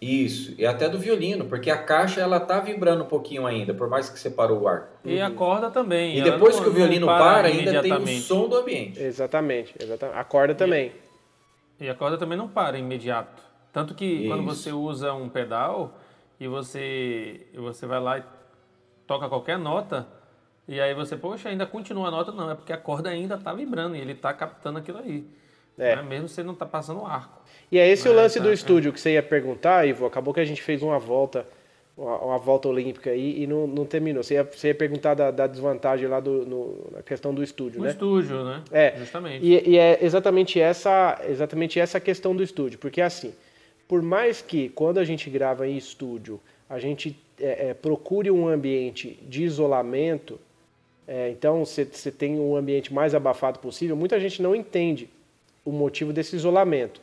Isso, e até do violino, porque a caixa ela tá vibrando um pouquinho ainda, por mais que você parou o arco. E a corda também. E depois não- que o violino não para, ainda tem o som do ambiente. Exatamente, exatamente. A corda também. E a corda também não para imediato. Tanto que quando Isso. você usa um pedal e você, você vai lá e toca qualquer nota, e aí você, poxa, ainda continua a nota, não, é porque a corda ainda está vibrando e ele está captando aquilo aí. É. Né? Mesmo você não está passando o arco. E é esse o Ah, lance do é. estúdio que você ia perguntar, Ivo. Acabou que a gente fez uma volta, uma, uma volta olímpica aí e não, não terminou. Você ia, você ia perguntar da, da desvantagem lá do, no- na questão do estúdio, O né? estúdio, né? É. Justamente. E, e é exatamente essa, exatamente essa questão do estúdio, porque assim, por mais que quando a gente grava em estúdio, a gente é, é, procure um ambiente de isolamento, é, então você tem um ambiente mais abafado possível, muita gente não entende o motivo desse isolamento.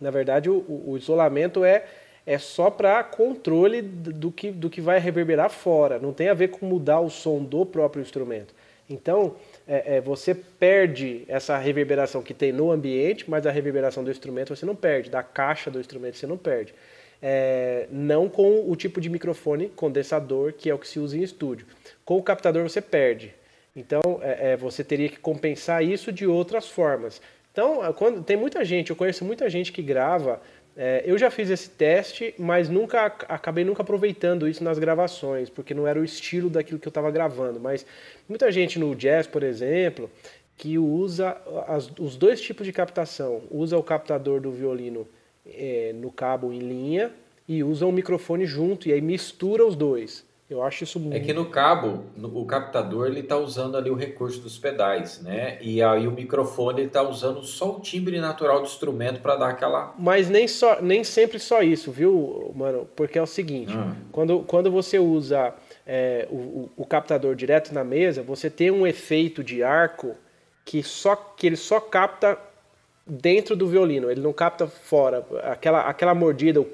Na verdade, o, o- isolamento é, é só para controle do do que, do que vai reverberar fora, não tem a ver com mudar o som do próprio instrumento. Então, é, é, você perde essa reverberação que tem no ambiente, mas a reverberação do instrumento você não perde, da caixa do instrumento você não perde. É, não com o tipo de microfone condensador, que é o que se usa em estúdio. Com o captador você perde. Então, é, é, você teria que compensar isso de outras formas. Então, quando, tem muita gente, eu conheço muita gente que grava. É, eu já fiz esse teste, mas nunca acabei nunca aproveitando isso nas gravações, porque não era o estilo daquilo que eu estava gravando. Mas muita gente no jazz, por exemplo, que usa as, os dois tipos de captação. Usa o captador do violino é, no cabo em linha e usa o microfone junto e aí mistura os dois. Eu acho isso muito... É que no cabo, no, o captador ele está usando ali o recurso dos pedais, né? E aí o microfone ele está usando só o timbre natural do instrumento para dar aquela. Mas nem só, nem sempre só isso, viu, mano? Porque é o seguinte, hum. quando, quando você usa é, o, o captador direto na mesa, você tem um efeito de arco que só que ele só capta dentro do violino, ele não capta fora. Aquela, aquela mordida, o,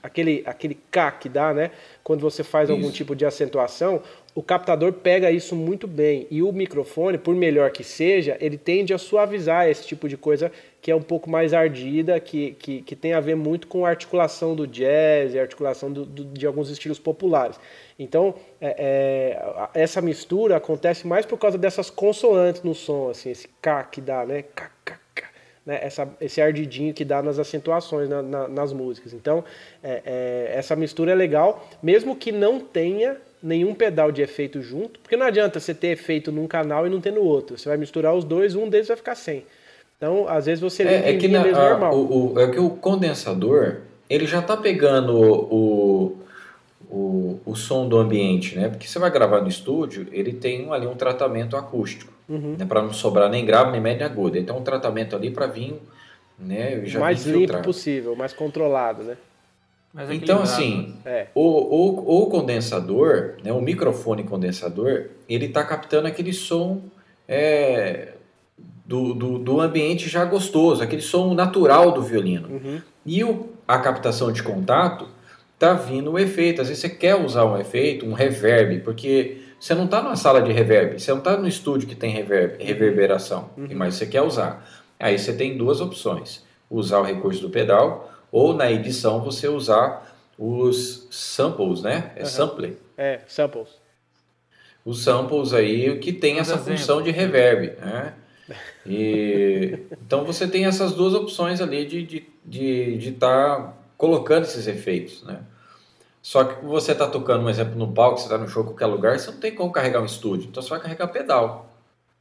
aquele, aquele K que dá, né? Quando você faz isso. algum tipo de acentuação, o captador pega isso muito bem. E o microfone, por melhor que seja, ele tende a suavizar esse tipo de coisa que é um pouco mais ardida, que, que, que tem a ver muito com a articulação do jazz e a articulação do, do, de alguns estilos populares. Então, é, é, essa mistura acontece mais por causa dessas consoantes no som, assim, esse K que dá, né? K, K, né, essa, esse ardidinho que dá nas acentuações, na, na, nas músicas. Então, é, é, essa mistura é legal, mesmo que não tenha nenhum pedal de efeito junto, porque não adianta você ter efeito num canal e não ter no outro. Você vai misturar os dois, um deles vai ficar sem. Então, às vezes você é, é que na, mesmo a, normal. O, o, é que o condensador, ele já está pegando o, o, o som do ambiente, né? Porque você vai gravar no estúdio, ele tem ali um tratamento acústico uhum. né, para não sobrar nem grave nem médio nem agudo. Então um tratamento ali para vir, né, já mais limpo possível, mais controlado, né? então assim, é. o, o, o, condensador, né, o microfone condensador, ele está captando aquele som é, do, do, do, ambiente já gostoso, aquele som natural do violino. Uhum. E o, a captação de contato tá vindo o efeito. Às vezes você quer usar um efeito, um reverb, porque você não está numa sala de reverb, você não está no estúdio que tem reverb, reverberação, uhum. mas você quer usar. Aí você tem duas opções: usar o recurso do pedal ou na edição você usar os samples, né? É uhum. sample. É, samples. Os samples aí que tem essa função de reverb, né? E, então você tem essas duas opções ali de estar de, de, de tá colocando esses efeitos, né? Só que você está tocando, um exemplo, no palco, você está no show, qualquer lugar, você não tem como carregar um estúdio. Então você vai carregar pedal.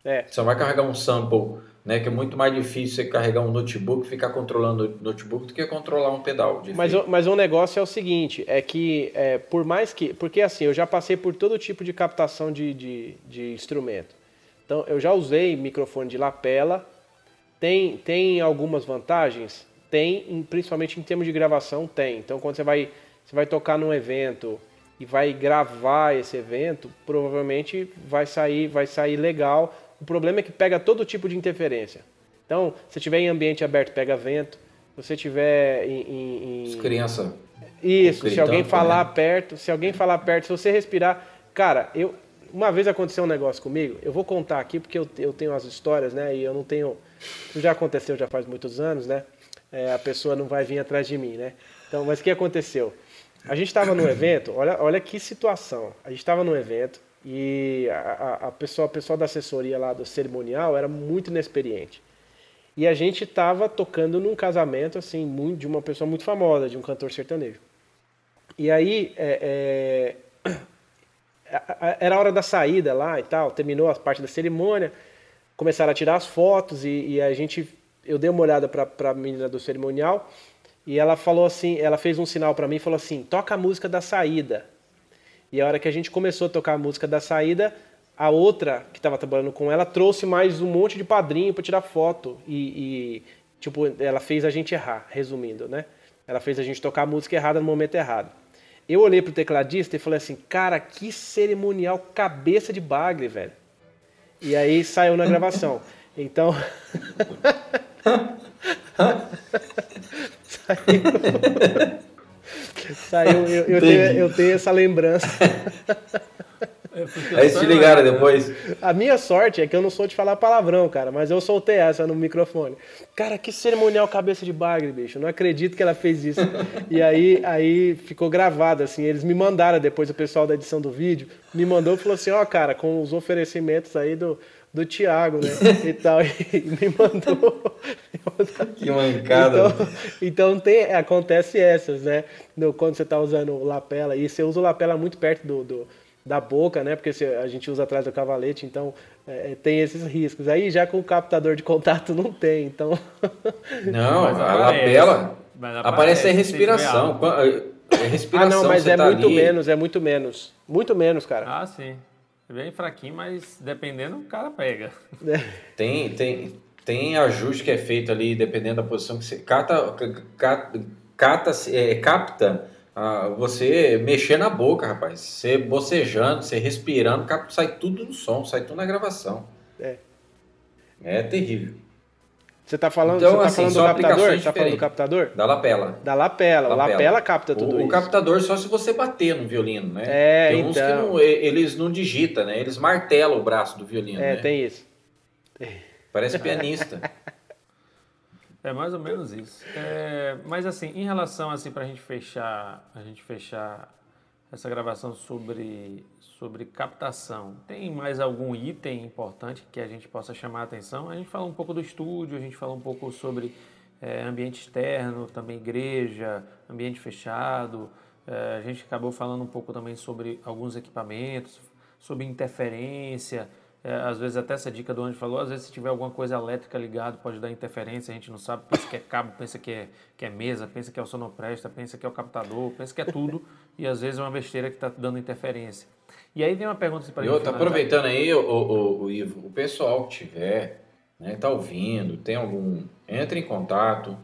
É. Você vai carregar um sample, né? Que é muito mais difícil você carregar um notebook, ficar controlando o notebook do que controlar um pedal. Mas, o, mas o negócio é o seguinte, é que é, por mais que. Porque assim, eu já passei por todo tipo de captação de, de, de instrumento. Então eu já usei microfone de lapela. Tem, tem algumas vantagens? Tem, principalmente em termos de gravação, tem. Então quando você vai você vai tocar num evento e vai gravar esse evento, provavelmente vai sair, vai sair legal. O problema é que pega todo tipo de interferência. Então, se tiver em ambiente aberto, pega vento. Se você tiver em, em, em... criança. Isso. Se alguém falar né? perto, se alguém falar perto, se você respirar, cara, eu uma vez aconteceu um negócio comigo. Eu vou contar aqui porque eu, eu tenho as histórias, né? E eu não tenho. Isso já aconteceu já faz muitos anos, né? É, a pessoa não vai vir atrás de mim, né? Então, mas o que aconteceu? A gente estava no evento, olha, olha que situação. A gente estava no evento e a, a, pessoa, a pessoa da assessoria lá do cerimonial era muito inexperiente. E a gente estava tocando num casamento assim muito, de uma pessoa muito famosa, de um cantor sertanejo. E aí é, é, era a hora da saída lá e tal, terminou a parte da cerimônia, começaram a tirar as fotos e, e a gente, eu dei uma olhada para a menina do cerimonial e ela falou assim, ela fez um sinal para mim e falou assim: "Toca a música da saída". E a hora que a gente começou a tocar a música da saída, a outra que estava trabalhando com ela trouxe mais um monte de padrinho para tirar foto e, e, tipo, ela fez a gente errar, resumindo, né? Ela fez a gente tocar a música errada no momento errado. Eu olhei pro tecladista e falei assim: "Cara, que cerimonial cabeça de bagre, velho". E aí saiu na gravação. Então, Saiu. Saiu, eu, eu, tenho, eu tenho essa lembrança. É Aí te ligaram depois. A minha sorte é que eu não sou de falar palavrão, cara, mas eu soltei essa no microfone. Cara, que cerimonial cabeça de bagre, bicho. não acredito que ela fez isso. e aí, aí ficou gravado, assim. Eles me mandaram depois, o pessoal da edição do vídeo me mandou e falou assim: ó, oh, cara, com os oferecimentos aí do, do Thiago, né? e tal, e me mandou. que mancada. Então, então tem, acontece essas, né? No, quando você está usando o lapela, e você usa o lapela muito perto do, do da boca, né? Porque a gente usa atrás do cavalete, então é, tem esses riscos. Aí já com o captador de contato não tem, então. Não, a lapela aparece, aparece a respiração. É respiração. Ah, não, mas é tá muito ali... menos, é muito menos. Muito menos, cara. Ah, sim. É bem fraquinho, mas dependendo, o cara pega. É. Tem, tem, tem ajuste que é feito ali, dependendo da posição que você. Cata, cata, cata é, capta ah, você mexer na boca, rapaz. Você bocejando, você respirando, sai tudo no som, sai tudo na gravação. É. É terrível. Você está falando, então, você tá assim, falando do captador? Você tá falando do captador? Da lapela. Da lapela. lapela. O lapela capta tudo o, isso. O captador só se você bater no violino, né? É, tem uns então... que não, eles não digitam, né? Eles martelam o braço do violino, É, né? tem isso. Parece pianista. É mais ou menos isso. É, mas assim, em relação assim para a gente fechar, a gente fechar essa gravação sobre sobre captação, tem mais algum item importante que a gente possa chamar a atenção? A gente fala um pouco do estúdio, a gente fala um pouco sobre é, ambiente externo, também igreja, ambiente fechado. É, a gente acabou falando um pouco também sobre alguns equipamentos, sobre interferência. É, às vezes até essa dica do Anjo falou, às vezes se tiver alguma coisa elétrica ligado pode dar interferência, a gente não sabe, pensa que é cabo, pensa que é, que é mesa, pensa que é o sonopresta, pensa que é o captador, pensa que é tudo, e às vezes é uma besteira que está dando interferência. E aí vem uma pergunta para. Eu tô aproveitando aí, o, o, o, Ivo, o pessoal que tiver, né, tá ouvindo, tem algum, entre em contato,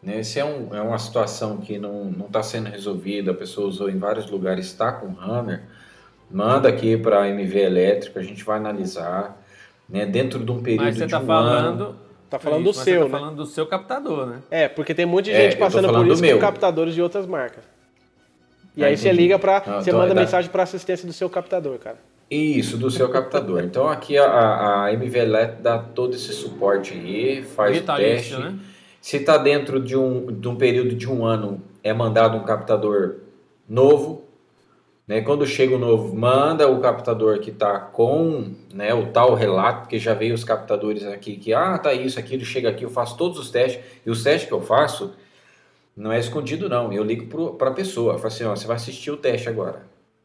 né, se é, um, é uma situação que não está sendo resolvida, a pessoa usou em vários lugares, está com hammer, manda aqui para a MV Elétrica, a gente vai analisar, né, dentro de um período Mas você está um falando, ano. Tá falando do seu, você tá né? falando do seu captador, né? É, porque tem um monte de é, gente é, passando por isso com captadores de outras marcas. E ah, aí entendi. você liga para, você então manda é mensagem para assistência do seu captador, cara. Isso, do seu captador. Então aqui a, a MV Elétrica dá todo esse suporte aí, faz Vitalício, o teste. Né? Se está dentro de um, de um período de um ano, é mandado um captador novo, né? Quando chega o novo, manda o captador que está com né, o tal relato, porque já veio os captadores aqui que, ah, tá isso, aquilo, chega aqui, eu faço todos os testes, e os testes que eu faço não é escondido não, eu ligo para a pessoa, falo assim, ó, você vai assistir o teste agora,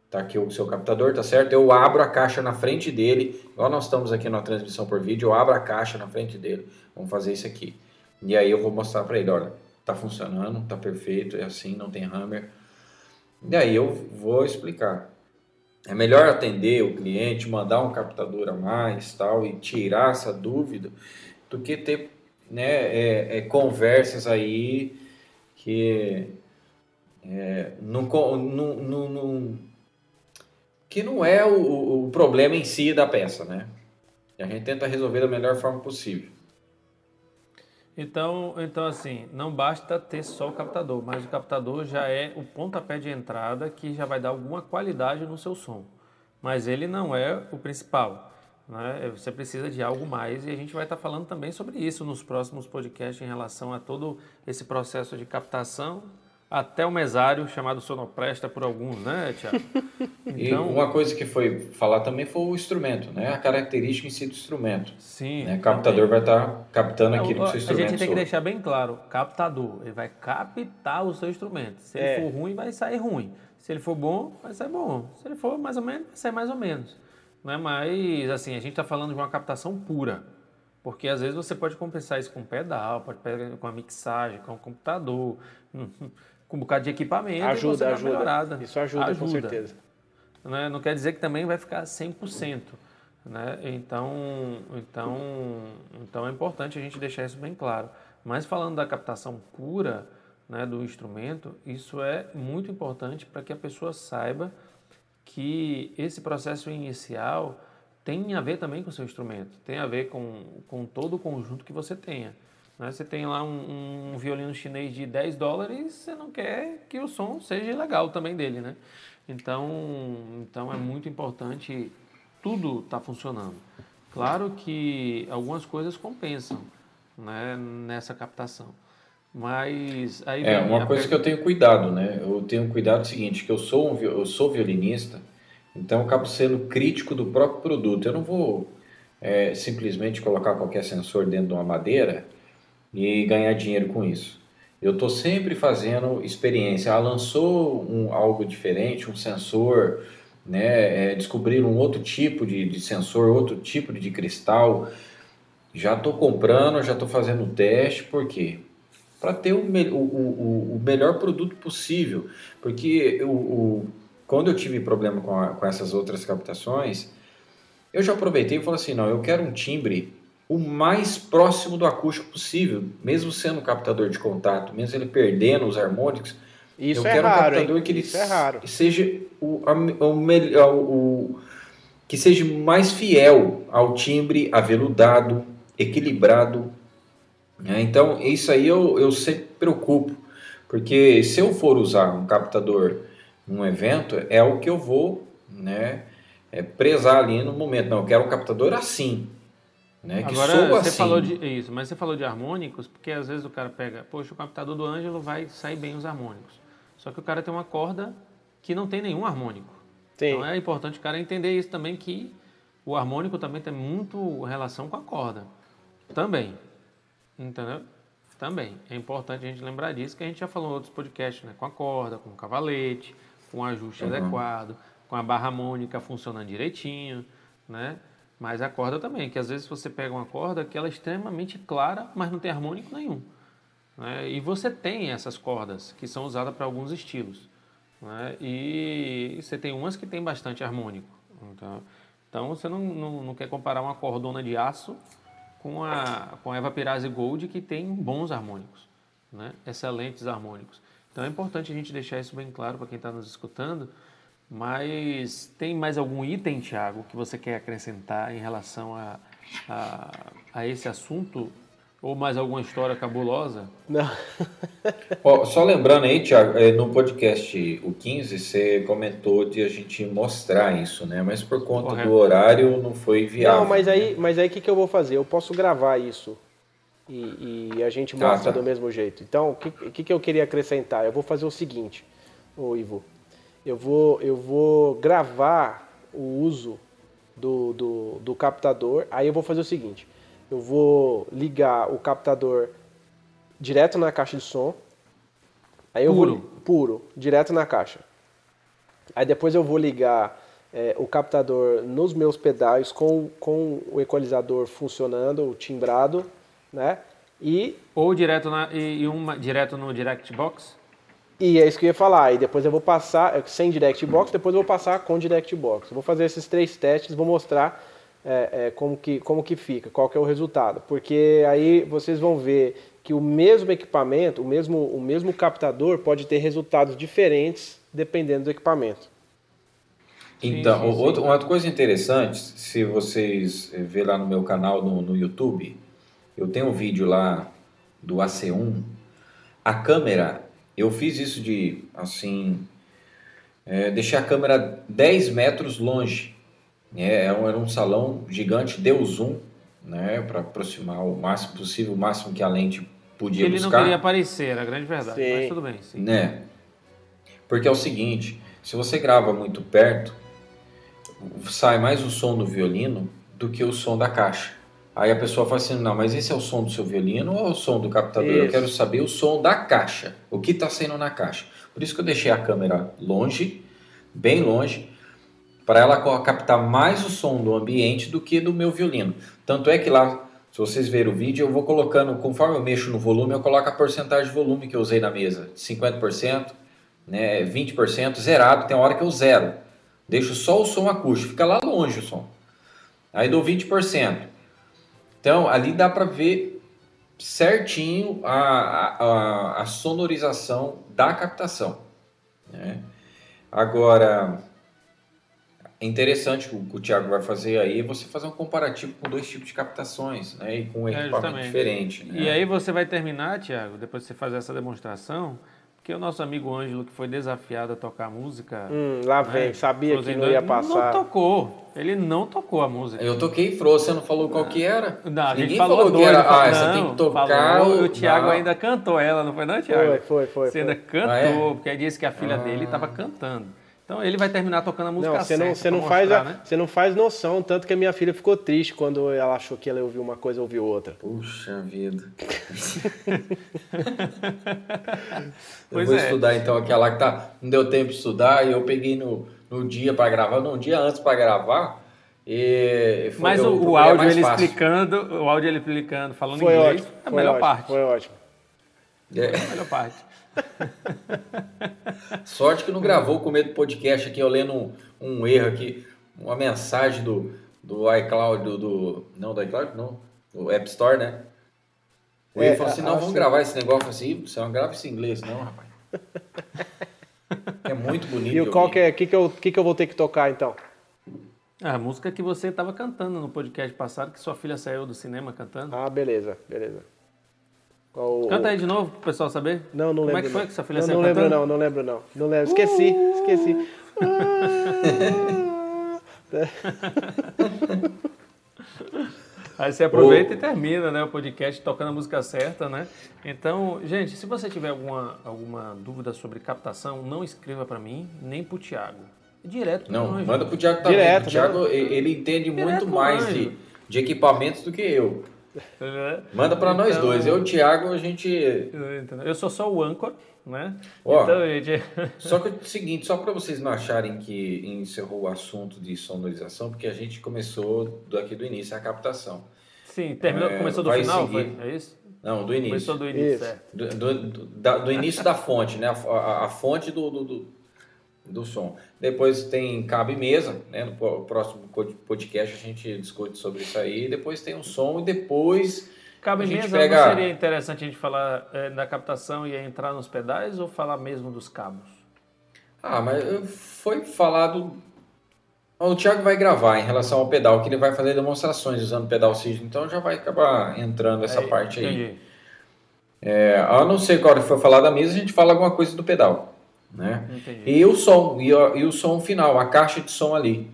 tá aqui o seu captador, tá certo? Eu abro a caixa na frente dele, igual nós estamos aqui na transmissão por vídeo, eu abro a caixa na frente dele, vamos fazer isso aqui. E aí eu vou mostrar para ele, olha, tá funcionando, tá perfeito, é assim, não tem hammer, e aí eu vou explicar. É melhor atender o cliente, mandar um captador a mais tal e tirar essa dúvida do que ter né, é, é, conversas aí que é, não, não, não, não, que não é o, o problema em si da peça, né? E a gente tenta resolver da melhor forma possível. Então, então, assim, não basta ter só o captador, mas o captador já é o pontapé de entrada que já vai dar alguma qualidade no seu som. Mas ele não é o principal. Né? Você precisa de algo mais e a gente vai estar falando também sobre isso nos próximos podcasts em relação a todo esse processo de captação até o mesário, chamado sonopresta por alguns, né, Tiago? Então... E uma coisa que foi falar também foi o instrumento, né? A característica em si do instrumento. Sim. Né? O captador vai estar captando aquilo que o seu instrumento A gente tem que deixar bem claro, captador, ele vai captar o seu instrumento. Se é. ele for ruim, vai sair ruim. Se ele for bom, vai sair bom. Se ele for mais ou menos, vai sair mais ou menos. Não é mais, assim, a gente está falando de uma captação pura. Porque às vezes você pode compensar isso com pedal, pode pegar com a mixagem, com o computador com um bocado de equipamento ajuda, ajuda. Isso ajuda, ajuda, com certeza. Né? Não quer dizer que também vai ficar 100%. Né? Então, então, então é importante a gente deixar isso bem claro. Mas falando da captação pura né, do instrumento, isso é muito importante para que a pessoa saiba que esse processo inicial tem a ver também com o seu instrumento, tem a ver com, com todo o conjunto que você tenha. Né? Você tem lá um, um, violino chinês de 10 dólares, você não quer que o som seja legal também dele, né? Então, então é muito importante tudo estar tá funcionando. Claro que algumas coisas compensam né, nessa captação. Mas aí É, uma coisa que eu tenho cuidado, né? Eu tenho cuidado seguinte, que eu sou um, eu sou violinista, então eu acabo sendo crítico do próprio produto. Eu não vou é, simplesmente colocar qualquer sensor dentro de uma madeira e ganhar dinheiro com isso. Eu estou sempre fazendo experiência. Ah, lançou um, algo diferente, um sensor, né? É, descobrir um outro tipo de, de sensor, outro tipo de, de cristal. Já estou comprando, já estou fazendo o teste, por quê? Para ter o, o, o, o, melhor produto possível. Porque o, o, quando eu tive problema com, a, com essas outras captações, eu já aproveitei e falei assim: não, eu quero um timbre o mais próximo do acústico possível, mesmo sendo um captador de contato, mesmo ele perdendo os harmônicos. Isso eu é quero raro, um captador hein? que ele Isso é raro. seja o, o, melhor, o, que seja mais fiel ao timbre aveludado, equilibrado. Né? Então, isso aí eu, eu sempre preocupo, porque se eu for usar um captador num evento, é o que eu vou né, é, prezar ali no momento. Não, eu quero um captador assim, né? Que Agora, você assim. falou de isso, mas você falou de harmônicos, porque às vezes o cara pega, poxa, o captador do Ângelo vai sair bem os harmônicos. Só que o cara tem uma corda que não tem nenhum harmônico. Sim. Então é importante o cara entender isso também, que o harmônico também tem muito relação com a corda. Também. Entendeu? Também. É importante a gente lembrar disso, que a gente já falou em outros podcasts, né? Com a corda, com o cavalete, com o ajuste Uhum. adequado, com a barra harmônica funcionando direitinho, né? Mas a corda também, que às vezes você pega uma corda que ela é extremamente clara, mas não tem harmônico nenhum. Né? E você tem essas cordas que são usadas para alguns estilos. Né? E você tem umas que tem bastante harmônico. Então, então você não, não, não quer comparar uma cordona de aço com a, com a Eva Perazzi Gold, que tem bons harmônicos, né? excelentes harmônicos. Então é importante a gente deixar isso bem claro para quem está nos escutando. Mas tem mais algum item, Thiago, que você quer acrescentar em relação a, a, a esse assunto? Ou mais alguma história cabulosa? Não. Ó, só lembrando aí, Thiago, eh, no podcast o 15, você comentou de a gente mostrar isso, né? Mas por conta Correto. do horário não foi viável. Não, mas aí, mas aí o que, que eu vou fazer? Eu posso gravar isso e, e a gente Tá, mostra tá. do mesmo jeito. Então, o que, o que, que eu queria acrescentar? Eu vou fazer o seguinte, ô Ivo. Eu vou, eu vou gravar o uso do, do, do captador. Aí eu vou fazer o seguinte. Eu vou ligar o captador direto na caixa de som. Aí eu Puro. vou puro, direto na caixa. Aí depois eu vou ligar é, o captador nos meus pedais com, com o equalizador funcionando, o timbrado, né? E, Ou direto, na, e, e uma, direto no Direct Box? e é isso que eu ia falar. E depois eu vou passar é, sem direct box, depois eu vou passar com direct box. Eu vou fazer esses três testes, vou mostrar é, é, como, que, como que fica, qual que é o resultado. Porque aí vocês vão ver que o mesmo equipamento, o mesmo, o mesmo captador pode ter resultados diferentes dependendo do equipamento. Então, Sim, sim, sim. outra, uma outra coisa interessante, se vocês ver lá no meu canal no, no YouTube, eu tenho um vídeo lá do AC1. A câmera, eu fiz isso de, assim, eh, deixei a câmera 10 metros longe. Era um- era um salão gigante, deu zoom, né, para aproximar o máximo possível, o máximo que a lente podia ele não buscar. queria aparecer, era a grande verdade. Sim. Mas tudo bem, sim. Né? Porque é o seguinte, se você grava muito perto, sai mais o som do violino do que o som da caixa. Aí a pessoa fala assim, não, mas esse é o som do seu violino ou é o som do captador? Eu Isso. quero saber o som da caixa, o que está saindo na caixa. Por isso que eu deixei a câmera longe, bem longe, para ela captar mais o som do ambiente do que do meu violino. Tanto é que lá, se vocês verem o vídeo, eu vou colocando, conforme eu mexo no volume, eu coloco a porcentagem de volume que eu usei na mesa. 50%, né, 20%, zerado, tem hora que eu zero. Deixo só o som acústico, fica lá longe o som. Aí dou 20%. Então, ali dá para ver certinho a, a, a- a sonorização da captação. né? Agora, é interessante o que o Thiago vai fazer aí, é você fazer um comparativo com dois tipos de captações, né? E com um É, equipamento justamente. diferente. Né? E aí você vai terminar, Thiago, depois de você fazer essa demonstração, porque o nosso amigo Ângelo, que foi desafiado a tocar música... Hum, lá né, vem, sabia que Frozen não ia passar. Não tocou. Ele não tocou a música. Eu toquei Fro, você não falou qual que era? Não, a gente Ninguém falou, falou que era, falou- ah, essa não, tem que tocar. falou, o- o Thiago não. ainda cantou ela, não foi não, Thiago? Foi, foi, foi. Você foi. ainda cantou, Ah, é? porque aí disse que a filha dele estava cantando. Então ele vai terminar tocando a música Não, você certa não, você não faz, mostrar, a- né? você não faz noção, tanto que a minha filha ficou triste quando ela achou que ela ouviu uma coisa e ouviu outra. Puxa vida. eu Pois vou é. estudar então aquela que tá. Não deu tempo de estudar e eu peguei no, no dia para gravar, não, um dia antes para gravar. E foi- Mas eu o, o áudio ele fácil. explicando, o áudio ele explicando, falando Foi inglês, ótimo. é a foi melhor ótimo, parte. Foi ótimo. É. A melhor parte. Sorte que não gravou com medo do podcast aqui, eu lendo um, um erro aqui, uma mensagem do, do iCloud, do, do- Não, do iCloud, não. Do App Store, né? O É, erro falou assim, ah, não, vamos sim. gravar esse negócio assim, você não grava esse inglês, não, rapaz. É muito bonito. E o qual que é? O que, que, eu, que, que eu vou ter que tocar então? A música que você estava cantando no podcast passado, que sua filha saiu do cinema cantando. Ah, beleza, beleza. O- Canta aí de novo pro pessoal saber. Não, não Como lembro. é que foi não. que sua filha não, não lembro cantando? não, não lembro não. Não lembro. Esqueci, esqueci. Aí você aproveita e termina né, o podcast tocando a música certa, né? Então, gente, se você tiver alguma, alguma dúvida sobre captação, não escreva para mim, nem pro Thiago. Direto pro Não, Anjo. manda pro Thiago também. Direto, o Thiago, e- ele entende muito pro mais de, de equipamentos do que eu. Manda pra nós Então- dois. Eu e o Thiago, a gente... Eu sou só o âncora, né? Ó. Então, gente... Só que é o seguinte, só para vocês não acharem que encerrou o assunto de sonorização, porque a gente começou daqui do início a captação. Sim, terminou, É, começou do final, seguir. foi? É isso? Não, do início. Começou do início, Isso. é. Do, do, do- da- do início da fonte, né? A, a- a fonte do, do, som. Depois tem cabe mesa, né? No próximo pod- podcast a gente discute sobre isso aí. Depois tem o som e depois Cabe mesa, pega... seria interessante a gente falar eh, da captação e entrar nos pedais ou falar mesmo dos cabos? Ah, mas foi falado. O Thiago vai gravar em relação ao pedal, que ele vai fazer demonstrações usando pedal Cisne, então já vai acabar entrando essa É, parte aí. entendi. É, a não ser que a hora que for falar da mesa, a gente fala alguma coisa do pedal, né? Entendi. E o som, e, o- e o som final, a caixa de som ali,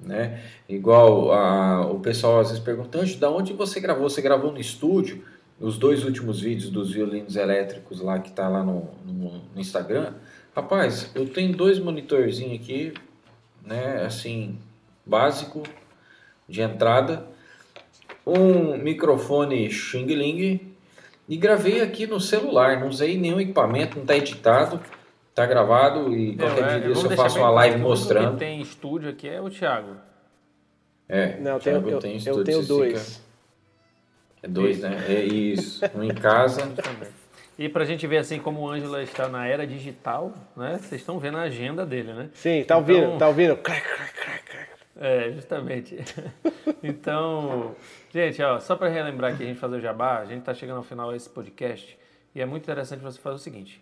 né? Igual a- o pessoal às vezes pergunta, Anjo, da onde você gravou? Você gravou no estúdio? Os dois últimos vídeos dos violinos elétricos lá que tá lá no, no, no Instagram. Rapaz, eu tenho dois monitorzinhos aqui, né? Assim, básico, de entrada. Um microfone Xing Ling e gravei aqui no celular. Não usei nenhum equipamento, não tá editado. Tá gravado e qualquer Não, é, dia desse vamos eu faço uma live o mostrando. que tem estúdio aqui é o Thiago. É, Não, eu tenho, Thiago eu, tem eu estúdio, tenho você dois. fica- É dois, né? É isso. Um em casa. Também. E pra gente ver assim como o Ângela está na era digital, né? Vocês estão vendo a agenda dele, né? Sim, tá ouvindo? Então- Tá ouvindo? Crac, crac, crac, crac. É, justamente. então, gente, ó, só para relembrar que a gente fazer o jabá, a gente está chegando ao final desse podcast e é muito interessante você fazer o seguinte.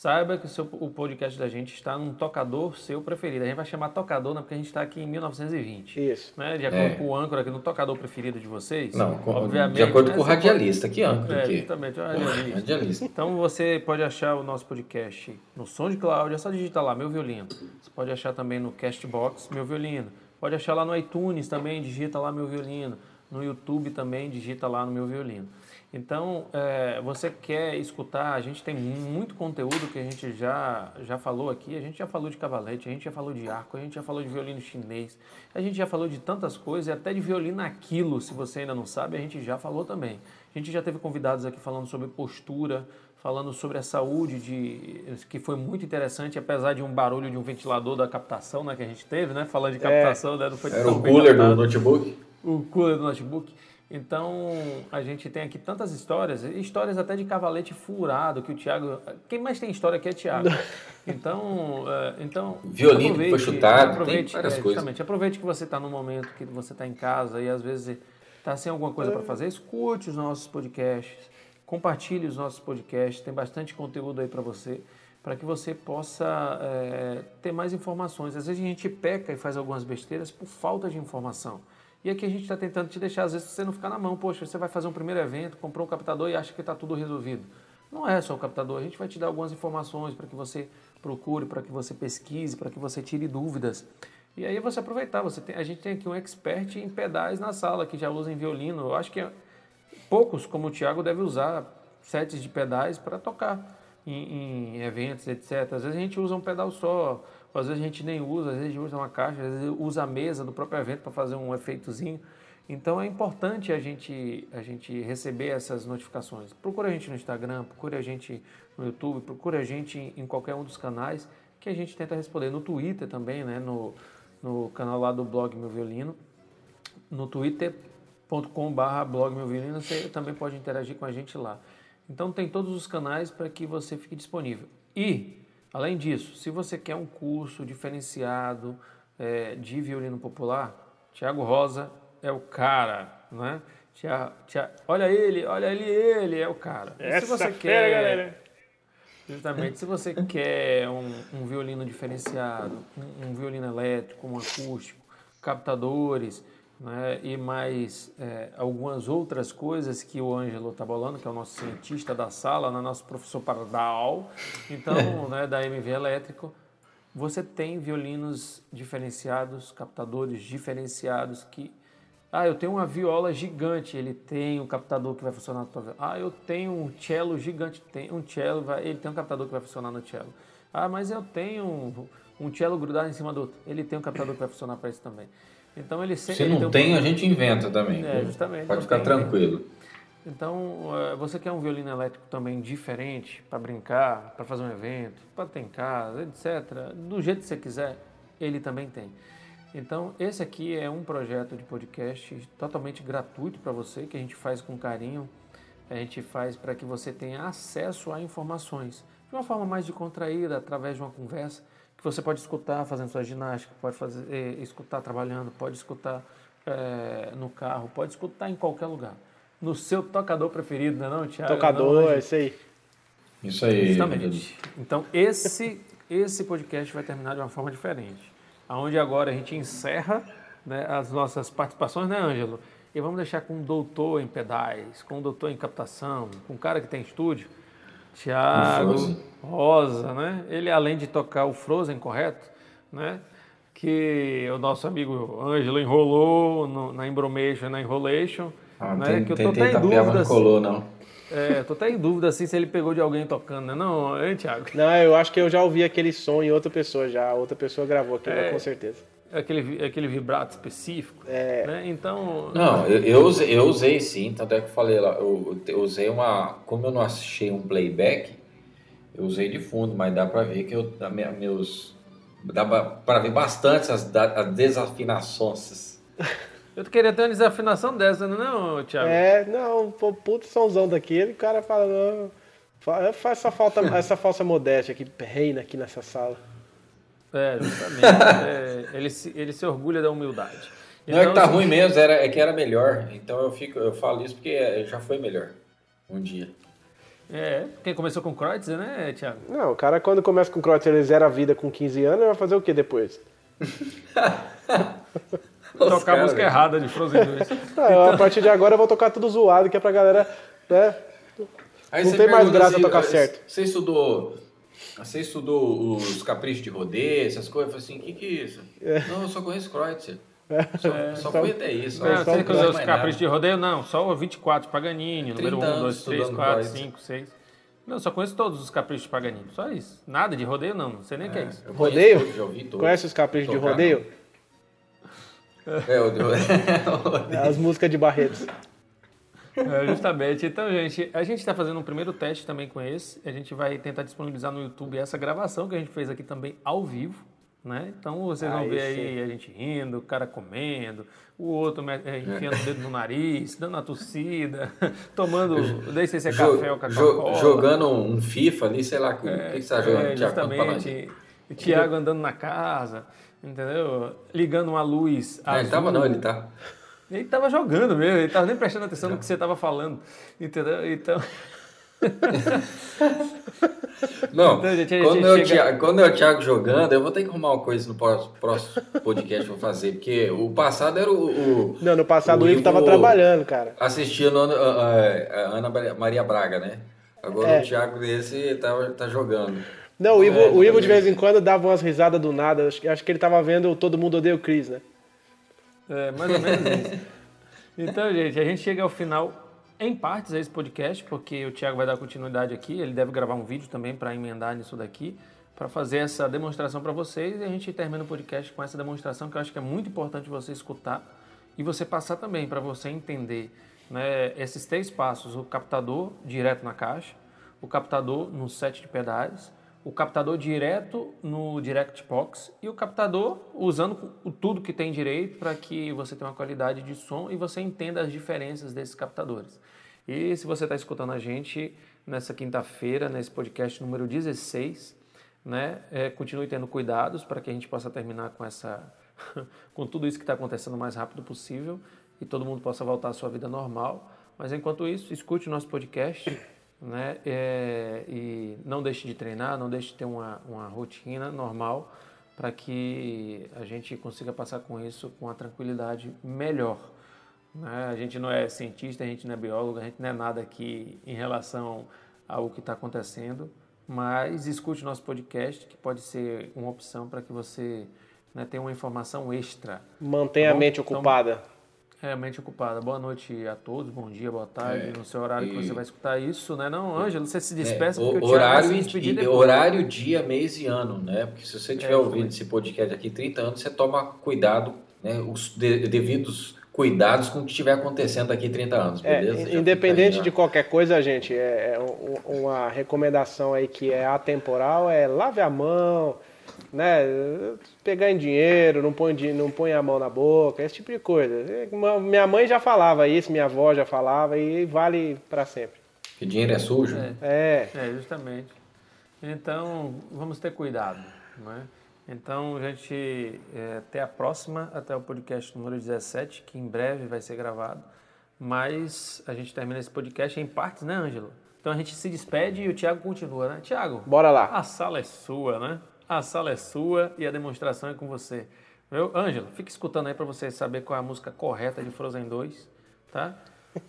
Saiba que o, seu, o podcast da gente está num tocador seu preferido. A gente vai chamar tocador, né, porque a gente está aqui em 1920. Isso. Né, de acordo É. com o âncora aqui no tocador preferido de vocês. Não, com- obviamente, de acordo né, com o pode- radialista. Que âncora É, aqui. justamente, o radialista. Radialista. Então você pode achar o nosso podcast no Som de Cláudia, é só digitar lá, meu violino. Você pode achar também no Castbox, meu violino. Pode achar lá no iTunes também, digita lá meu violino. No YouTube também, digita lá no meu violino. Então, é, você quer escutar, a gente tem muito conteúdo que a gente já, já falou aqui. A gente já falou de cavalete, a gente já falou de arco, a gente já falou de violino chinês, a gente já falou de tantas coisas, e até de violino aquilo, se você ainda não sabe, a gente já falou também. A gente já teve convidados aqui falando sobre postura, falando sobre a saúde, de, que foi muito interessante, apesar de um barulho de um ventilador da captação né, que a gente teve, né? Falando de captação, né, não foi Era o cooler do notebook. o cooler do notebook. Então, a gente tem aqui tantas histórias, histórias até de cavalete furado, que o Thiago... Quem mais tem história aqui é Thiago. Então, é, então Violino que foi chutado, tem várias é, coisas. Aproveite que você está no momento que você está em casa e às vezes está sem alguma coisa para fazer, escute os nossos podcasts, compartilhe os nossos podcasts, tem bastante conteúdo aí para você, para que você possa é, ter mais informações. Às vezes a gente peca e faz algumas besteiras por falta de informação. E aqui a gente está tentando te deixar, às vezes, você não ficar na mão. Poxa, você vai fazer um primeiro evento, comprou um captador e acha que está tudo resolvido. Não é só o captador, a gente vai te dar algumas informações para que você procure, para que você pesquise, para que você tire dúvidas. E aí você aproveitar, você tem, a gente tem aqui um expert em pedais na sala, que já usa em violino. Eu acho que poucos, como o Thiago, devem usar sets de pedais para tocar em, em eventos, etc. Às vezes a gente usa um pedal só, às vezes a gente nem usa, às vezes a gente usa uma caixa, às vezes usa a mesa do próprio evento para fazer um efeitozinho. Então é importante a gente, a gente receber essas notificações. Procure a gente no Instagram, procure a gente no YouTube, procure a gente em qualquer um dos canais que a gente tenta responder. No Twitter também, né? no, no canal lá do blog Meu Violino. No twitter.com.br blog Meu Violino, você também pode interagir com a gente lá. Então tem todos os canais para que você fique disponível. E, além disso, se você quer um curso diferenciado é, de violino popular, Tiago Rosa é o cara, né? Tia, tia, olha ele, olha ele, ele é o cara. Essa se você quer, galera. Justamente, se você quer um, um violino diferenciado, um, um, violino elétrico, um acústico, captadores, né, e mais é, algumas outras coisas que o Ângelo está bolando, que é o nosso cientista da sala, né, nosso professor Pardal, então, né, da MV Elétrico, você tem violinos diferenciados, captadores diferenciados que ah, eu tenho uma viola gigante, ele tem um captador que vai funcionar na tua viola. Ah, eu tenho um cello gigante, tem um cello, vai, ele tem um captador que vai funcionar no cello. Ah, mas eu tenho um, um cello grudado em cima do outro, ele tem um captador que vai funcionar para isso também. Então ele sempre. Se não tem, tem um... a gente inventa também. É, justamente. Pode ficar tem, tranquilo. Então, eh, você quer um violino elétrico também diferente, para brincar, para fazer um evento, para ter em casa, etc. Do jeito que você quiser, ele também tem. Então, esse aqui é um projeto de podcast totalmente gratuito para você, que a gente faz com carinho. A gente faz para que você tenha acesso a informações de uma forma mais descontraída, através de uma conversa, que você pode escutar fazendo sua ginástica, pode fazer, eh, escutar trabalhando, pode escutar eh, no carro, pode escutar em qualquer lugar. No seu tocador preferido, não é não, Thiago? Tocador, não, é isso aí. Isso aí. Justamente. Então, esse, esse podcast vai terminar de uma forma diferente onde agora a gente encerra né, as nossas participações, né, Ângelo? E vamos deixar com um doutor em pedais, com um doutor em captação, com um cara que tem estúdio, Tiago Rosa, né? Ele, além de tocar o Frozen, correto? Né? Que o nosso amigo Ângelo enrolou no, na Embromation, na Enrolation. Ah, né? tem, que eu tô até em dúvida. Não colou, não. É, tô até em dúvida assim se ele pegou de alguém tocando, né? Não, hein, Thiago? Não, eu acho que eu já ouvi aquele som em outra pessoa já. Outra pessoa gravou aquilo, é, com certeza. Aquele, aquele vibrato específico. É. Né? Então. Não, eu, eu, usei, eu usei sim, tanto é que eu falei lá, eu, eu usei uma. Como eu não achei um playback, eu usei de fundo, mas dá pra ver que eu. Da minha, meus. Dá pra ver bastante as, as desafinações. Eu queria ter uma desafinação dessa, não é, Thiago? É, não, pô, puto somzão daquele, o cara fala, não, faz essa, falta, essa falsa modéstia que reina aqui nessa sala. É, justamente. é, ele, se, ele se orgulha da humildade. Não então, é que tá assim, ruim mesmo, era, é que era melhor. Então eu, fico, eu falo isso porque já foi melhor um dia. É, quem começou com Kreutzer, né, Thiago? Não, o cara quando começa com Kreutzer, ele zera a vida com 15 anos, ele vai fazer o que depois? tocar cara, a música errada de Frozen 2. Ah, então... A partir de agora eu vou tocar tudo zoado, que é pra galera. Né? Aí não tem mais graça assim, tocar certo. Você estudou. Você estudou os caprichos de rodeio, essas coisas? Eu falei assim, o que, que é isso? É. Não, eu só conheço Kreutzer. É. Só, é, só, só fui até isso. Não, você conhece os caprichos de rodeio? Não, só o 24, Paganini, número 1, 2, 3, 4, 5, 6. Não, só conheço todos os caprichos de Paganini, só isso. Nada de rodeio não, não sei nem o é, que é isso. Rodeio? Todos, já ouvi todos. Conhece os caprichos de rodeio? Não. É, o As músicas de Barretos. É, justamente. Então, gente, a gente está fazendo um primeiro teste também com esse. A gente vai tentar disponibilizar no YouTube essa gravação que a gente fez aqui também ao vivo. Né? Então vocês vão ver aí a gente rindo, o cara comendo, o outro é, enfiando o dedo no nariz, dando a tossida, tomando, nem sei se é café ou cacau. Jogando um FIFA ali, sei lá, o que, é, que você está jogando? É, justamente, o Thiago andando na casa entendeu? Ligando uma luz azul. ele tava não, ele tá. Ele tava jogando mesmo, ele tava nem prestando atenção no que você tava falando, entendeu? Então... Não, então, gente, quando, eu chega... quando é o Thiago jogando, eu vou ter que arrumar uma coisa no próximo podcast pra fazer, porque o passado era o. o não, no passado o, Ivo tava trabalhando, cara. Assistindo a, a, a Ana Maria Braga, né? Agora é. o Thiago desse tá, tá jogando. Não, o Ivo, é, o Ivo de vez em quando dava umas risadas do nada. Acho, acho que ele tava vendo Todo Mundo Odeia o Chris, né? É, mais ou menos isso. Então, gente, a gente chega ao final em partes a esse podcast, porque o Thiago vai dar continuidade aqui. Ele deve gravar um vídeo também para emendar nisso daqui, para fazer essa demonstração para vocês e a gente termina o podcast com essa demonstração que eu acho que é muito importante você escutar e você passar também para você entender né, esses três passos: o captador direto na caixa, o captador no set de pedais, o captador direto no direct box e o captador usando tudo que tem direito para que você tenha uma qualidade de som e você entenda as diferenças desses captadores. E se você está escutando a gente nessa quinta-feira, nesse podcast número 16, né, é, continue tendo cuidados para que a gente possa terminar com essa com tudo isso que está acontecendo o mais rápido possível e todo mundo possa voltar à sua vida normal. Mas enquanto isso, escute o nosso podcast né, é, e não deixe de treinar, não deixe de ter uma, uma rotina normal para que a gente consiga passar com isso com a tranquilidade melhor. Né? A gente não é cientista, a gente não é biólogo, a gente não é nada aqui em relação ao que está acontecendo mas escute nosso podcast, que pode ser uma opção para que você né, tenha uma informação extra. Mantenha tá a mente então, ocupada. É, a mente ocupada. Boa noite a todos, bom dia, boa tarde, é, no seu horário e... que você vai escutar isso, né? Não, Ângelo, você se despeça é, porque o horário, e, horário, dia, mês e ano, né? Porque se você estiver é, ouvindo esse podcast aqui 30 anos, você toma cuidado, né? Os devidos cuidados com o que estiver acontecendo daqui 30 anos, é, beleza? É, independente de qualquer coisa, gente, é, é uma recomendação aí que é atemporal, é lave a mão, né? Pegar em dinheiro, não põe, não põe a mão na boca, esse tipo de coisa. Minha mãe já falava isso, minha avó já falava e vale para sempre. Que dinheiro é sujo? É. é. É, justamente. Então, vamos ter cuidado, não é? Então, gente, é, até a próxima, até o podcast número 17, que em breve vai ser gravado. Mas a gente termina esse podcast em partes, né, Ângelo? Então a gente se despede e o Thiago continua, né? Thiago, bora lá. A sala é sua, né? A sala é sua e a demonstração é com você. Meu, Ângelo, fica escutando aí para você saber qual é a música correta de Frozen 2, tá?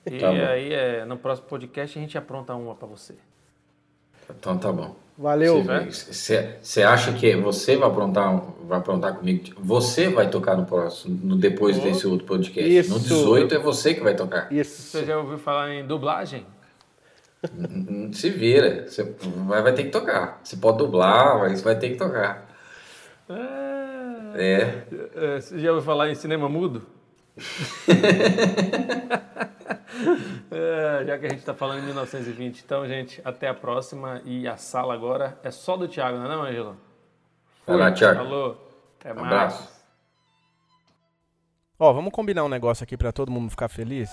E tá aí, é, no próximo podcast, a gente apronta uma para você. Então tá bom. Valeu. Você acha que você vai aprontar, vai aprontar comigo? Você vai tocar no próximo, no, depois oh. desse outro podcast. Isso. No 18 é você que vai tocar. Isso. Você já ouviu falar em dublagem? Se vira. Você vai, vai ter que tocar. Você pode dublar, mas vai ter que tocar. É. é. é você já ouviu falar em cinema mudo? é, já que a gente está falando em 1920. Então, gente, até a próxima. E a sala agora é só do Thiago, não é, não, Ângelo? Vai lá, Thiago. Falou. Até um mais. Abraço. Ó, vamos combinar um negócio aqui para todo mundo ficar feliz?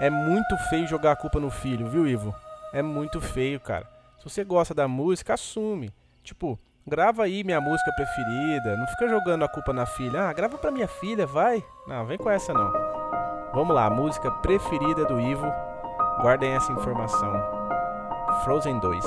É muito feio jogar a culpa no filho, viu, Ivo? É muito feio, cara. Se você gosta da música, assume. Tipo, grava aí minha música preferida. Não fica jogando a culpa na filha. Ah, grava pra minha filha, vai. Não, vem com essa não. Vamos lá, música preferida do Ivo. Guardem essa informação. Frozen 2.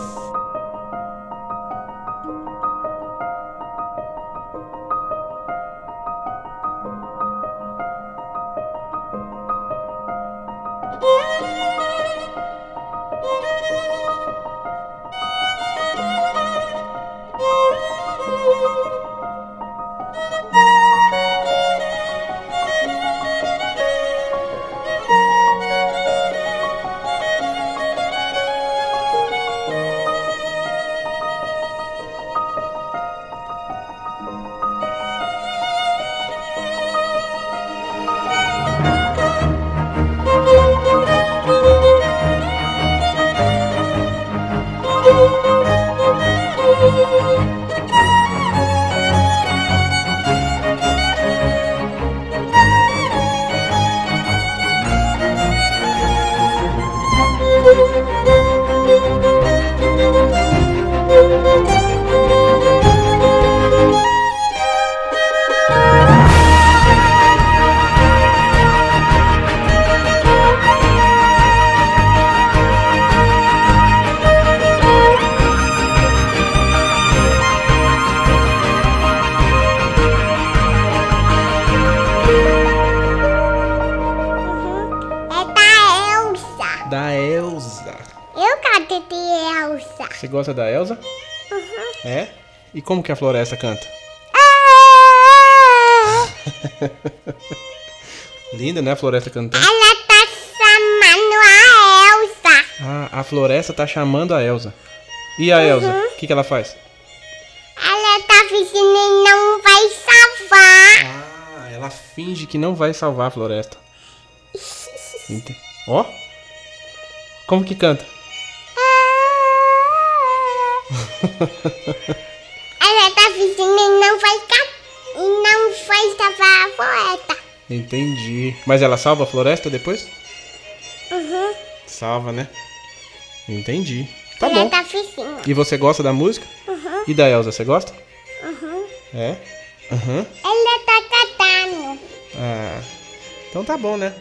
A floresta canta? Linda, né? A floresta cantando. Ela tá chamando a Elsa. Ah, a floresta tá chamando a Elsa. E a uhum. Elsa? O que, que ela faz? fingindo e não vai salvar. Ah, ela finge que não vai salvar a floresta. Ó. Como que canta? Entendi. Mas ela salva a floresta depois? Uhum. Salva, né? Entendi. Tá ela bom. tá. E você gosta da música? Uhum. E da Elsa, você gosta? Uhum. É? Aham. Ela tá cantando. Ah. Então tá bom, né?